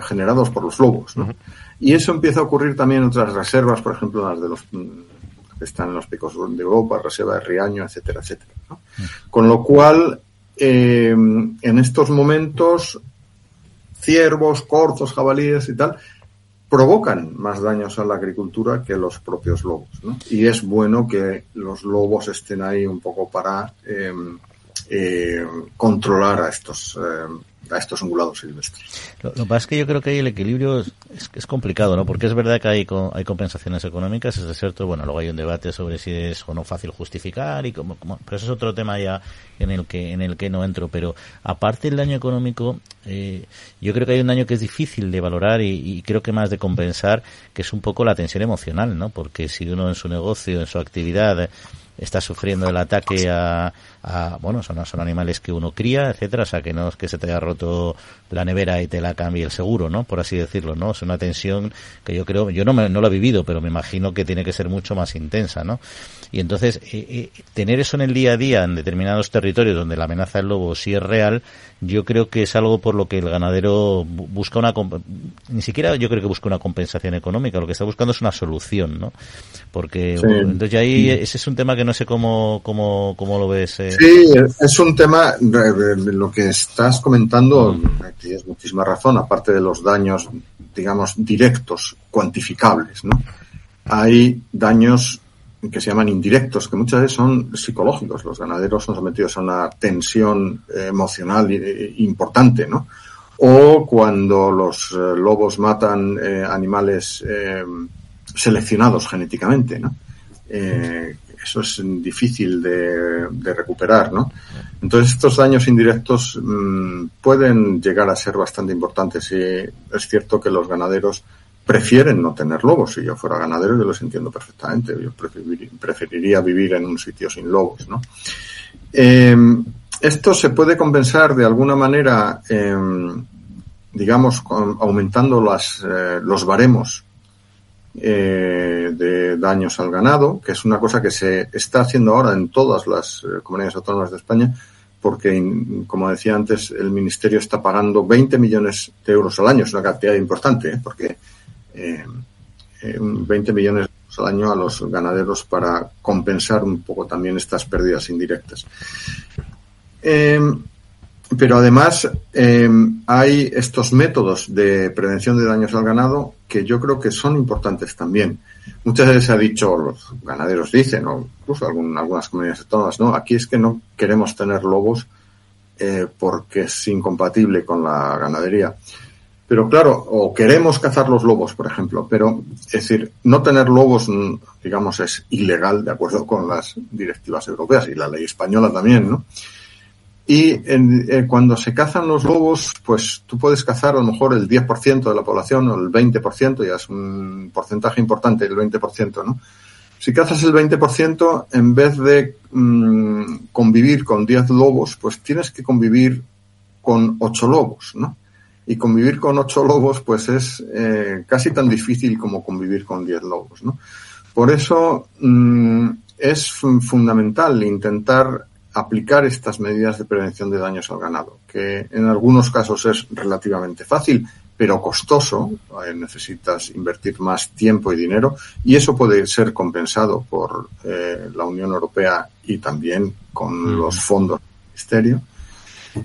generados por los lobos. Y eso empieza a ocurrir también en otras reservas, por ejemplo, las de los que están en los picos de Europa, reserva de Riaño, etcétera, etcétera. Con lo cual, eh, en estos momentos, ciervos, corzos, jabalíes y tal, provocan más daños a la agricultura que los propios lobos. ¿no? Y es bueno que los lobos estén ahí un poco para eh, eh, controlar a estos a estos ungulados silvestres. Lo, que pasa es que yo creo que ahí el equilibrio es, complicado, ¿no? Porque es verdad que hay, hay compensaciones económicas, es cierto, bueno, luego hay un debate sobre si es o no fácil justificar y como, pero eso es otro tema ya en el que en el que no entro, pero aparte del daño económico, eh, yo creo que hay un daño que es difícil de valorar y, y, creo que más de compensar, que es un poco la tensión emocional, ¿no? Porque si uno en su negocio, en su actividad está sufriendo el ataque a, bueno, son, son animales que uno cría, etcétera, o sea, que no es que se te haya roto la nevera y te la cambie el seguro, ¿no? Por así decirlo, ¿no? Es una tensión que yo creo, yo no, me, no lo he vivido, pero me imagino que tiene que ser mucho más intensa, ¿no? Y entonces, eh, eh, tener eso en el día a día en determinados territorios donde la amenaza del lobo sí es real, yo creo que es algo por lo que el ganadero busca una, ni siquiera yo creo que busca una compensación económica, lo que está buscando es una solución, ¿no? Porque, entonces ahí ese es un tema que no sé cómo, cómo, cómo lo ves. Eh. Sí, es un tema, lo que estás comentando, tienes muchísima razón, aparte de los daños, digamos, directos, cuantificables, ¿no? Hay daños que se llaman indirectos, que muchas veces son psicológicos. Los ganaderos son sometidos a una tensión emocional importante, ¿no? O cuando los eh, lobos matan eh, animales eh, seleccionados genéticamente, ¿no? Eso es difícil de, recuperar, ¿no? Entonces estos daños indirectos mm, pueden llegar a ser bastante importantes y es cierto que los ganaderos prefieren no tener lobos. Si yo fuera ganadero, yo los entiendo perfectamente. Yo preferiría vivir en un sitio sin lobos, ¿no? Em, esto se puede compensar de alguna manera, em, digamos, aumentando eh, los baremos eh, de daños al ganado, que es una cosa que se está haciendo ahora en todas las eh, comunidades autónomas de España, porque, como decía antes, el Ministerio está pagando 20 millones de euros al año. Es una cantidad importante, porque eh, 20 eh, millones al año a los ganaderos para compensar un poco también estas pérdidas indirectas. Eh, pero además eh, hay estos métodos de prevención de daños al ganado que yo creo que son importantes también. Muchas veces se ha dicho, los ganaderos dicen, o incluso algunas comunidades autónomas, no, aquí es que no queremos tener lobos porque es incompatible con la ganadería. Pero claro, o queremos cazar los lobos, por ejemplo, pero es decir, no tener lobos, mm, digamos, es ilegal de acuerdo con las directivas europeas y la ley española también, ¿no? Y eh, cuando se cazan los lobos, pues tú puedes cazar a lo mejor el 10% de la población o el 20%, ya es un porcentaje importante el 20%, ¿no? Si cazas el 20%, en vez de mm, convivir con 10 lobos, pues tienes que convivir con 8 lobos, ¿no? y convivir con ocho lobos pues es eh, casi tan difícil como convivir con diez lobos. ¿no? Por eso mm, es fundamental intentar aplicar estas medidas de prevención de daños al ganado, que en algunos casos es relativamente fácil, pero costoso, eh, necesitas invertir más tiempo y dinero, y eso puede ser compensado por eh, la Unión Europea y también con los fondos del Ministerio.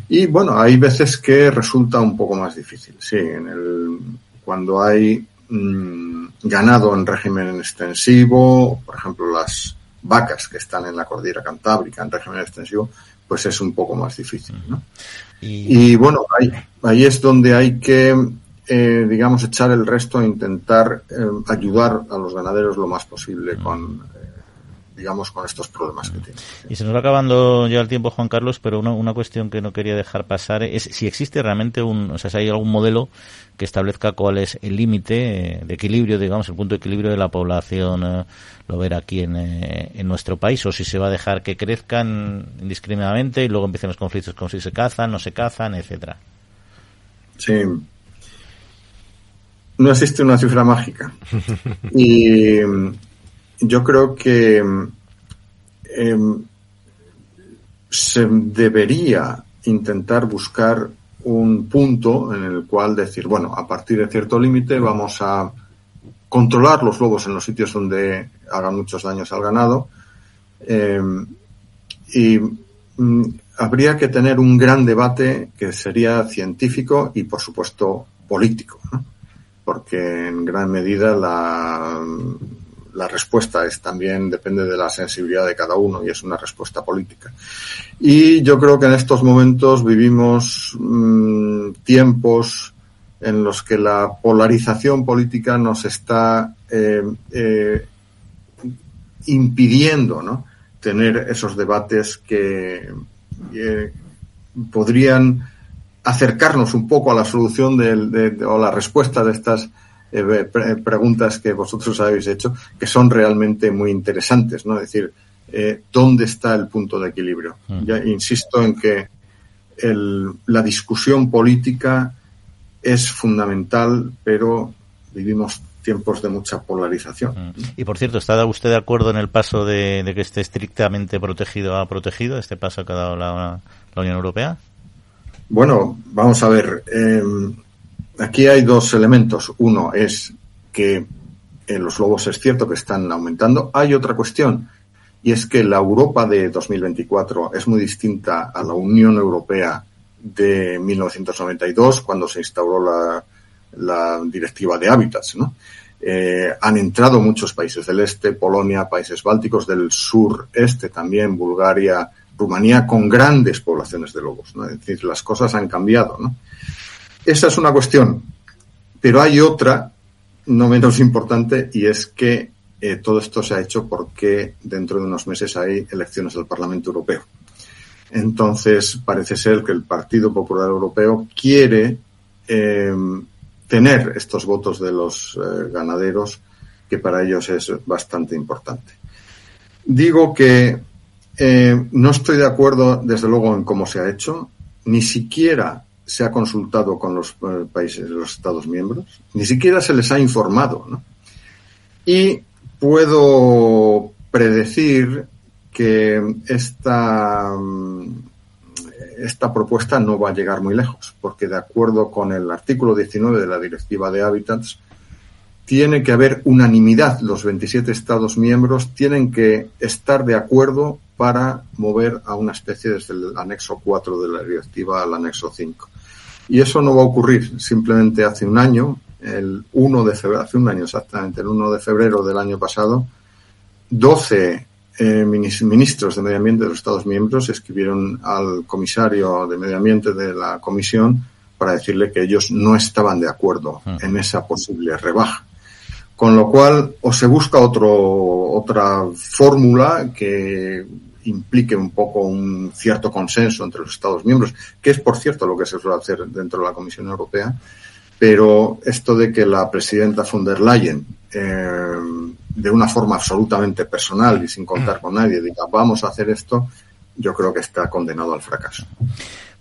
Y bueno, hay veces que resulta un poco más difícil, sí, en el, cuando hay mm, ganado en régimen extensivo, por ejemplo las vacas que están en la cordillera cantábrica en régimen extensivo, pues es un poco más difícil, ¿no? Y, bueno, ahí, ahí es donde hay que, eh, digamos, echar el resto e intentar eh, ayudar a los ganaderos lo más posible con, digamos, con estos problemas que tiene. Y se nos va acabando ya el tiempo, Juan Carlos, pero una, una cuestión que no quería dejar pasar es si existe realmente un, o sea, si hay algún modelo que establezca cuál es el límite de equilibrio, digamos, el punto de equilibrio de la población eh, lo ver aquí en, eh, en nuestro país, o si se va a dejar que crezcan indiscriminadamente y luego empiecen los conflictos con si se cazan, no se cazan, etcétera. Sí. No existe una cifra mágica. y yo creo que em, se debería intentar buscar un punto en el cual decir, bueno, a partir de cierto límite vamos a controlar los lobos en los sitios donde hagan muchos daños al ganado. Em, y mm, habría que tener un gran debate que sería científico y, por supuesto, político, porque en gran medida la, la respuesta es también depende de la sensibilidad de cada uno y es una respuesta política. Y yo creo que en estos momentos vivimos mm, tiempos en los que la polarización política nos está eh, eh, impidiendo ¿no? tener esos debates que eh, podrían acercarnos un poco a la solución de, o la respuesta de estas eh, preguntas que vosotros habéis hecho, que son realmente muy interesantes, ¿no? Es decir, eh, ¿dónde está el punto de equilibrio? Mm. Ya insisto en que el, la discusión política es fundamental, pero vivimos tiempos de mucha polarización. Mm. Y por cierto, ¿está usted de acuerdo en el paso de, que esté estrictamente protegido a protegido, este paso que ha dado la, Unión Europea? Bueno, vamos a ver. Em, aquí hay dos elementos. Uno es que en los lobos es cierto que están aumentando. Hay otra cuestión y es que la Europa de 2024 es muy distinta a la Unión Europea de 1992 cuando se instauró la, directiva de hábitats, ¿no? Eh, han entrado muchos países del este, Polonia, países bálticos, del sur este también, Bulgaria, Rumanía, con grandes poblaciones de lobos. ¿no? Es decir, las cosas han cambiado. ¿no? Esa es una cuestión. Pero hay otra, no menos importante, y es que eh, todo esto se ha hecho porque dentro de unos meses hay elecciones del Parlamento Europeo. Entonces, parece ser que el Partido Popular Europeo quiere eh, tener estos votos de los eh, ganaderos, que para ellos es bastante importante. Digo que no estoy de acuerdo, desde luego, en cómo se ha hecho, ni siquiera se ha consultado con los eh, países, los Estados miembros, ni siquiera se les ha informado. ¿no? Y puedo predecir que esta mm, esta propuesta no va a llegar muy lejos, porque de acuerdo con el artículo 19 de la Directiva de Hábitats, tiene que haber unanimidad. Los 27 Estados miembros tienen que estar de acuerdo para mover a una especie desde el anexo 4 de la directiva al anexo 5. Y eso no va a ocurrir. Simplemente hace un año, el 1 de febrero, hace un año exactamente, el 1 de febrero del año pasado, 12 eh, ministros de Medio Ambiente de los Estados miembros escribieron al comisario de Medio Ambiente de la Comisión para decirle que ellos no estaban de acuerdo ah. en esa posible rebaja. Con lo cual, o se busca otro, otra fórmula que implique un poco un cierto consenso entre los Estados miembros, que es, por cierto, lo que se suele hacer dentro de la Comisión Europea, pero esto de que la presidenta von der Leyen eh, de una forma absolutamente personal y sin contar con nadie diga vamos a hacer esto, yo creo que está condenado al fracaso.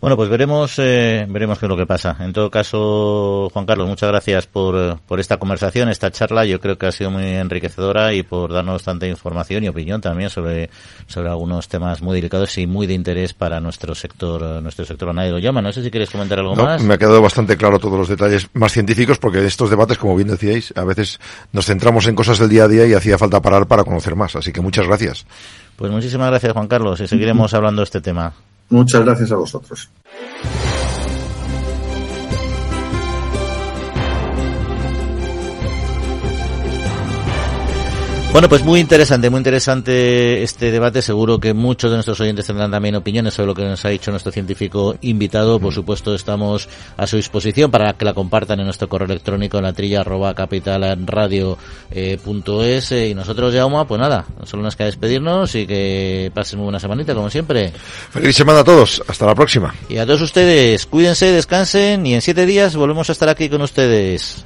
Bueno, pues veremos, eh, veremos qué es lo que pasa. En todo caso, Juan Carlos, muchas gracias por, por esta conversación, esta charla. Yo creo que ha sido muy enriquecedora y por darnos tanta información y opinión también sobre, sobre algunos temas muy delicados y muy de interés para nuestro sector, nuestro sector nadie lo llama. No sé si quieres comentar algo más. Me ha quedado bastante claro todos los detalles más científicos porque estos debates, como bien decíais, a veces nos centramos en cosas del día a día y hacía falta parar para conocer más. Así que muchas gracias. Pues muchísimas gracias, Juan Carlos, y seguiremos [LAUGHS] hablando de este tema. Muchas gracias a vosotros. Bueno, pues muy interesante, muy interesante este debate. Seguro que muchos de nuestros oyentes tendrán también opiniones sobre lo que nos ha dicho nuestro científico invitado. Por supuesto, estamos a su disposición para que la compartan en nuestro correo electrónico en la trilla arroba capitalradio.es. y nosotros, Jauma, pues nada, solo nos queda despedirnos y que pasen muy buena semanita, como siempre. Feliz semana a todos. Hasta la próxima. Y a todos ustedes, cuídense, descansen y en siete días volvemos a estar aquí con ustedes.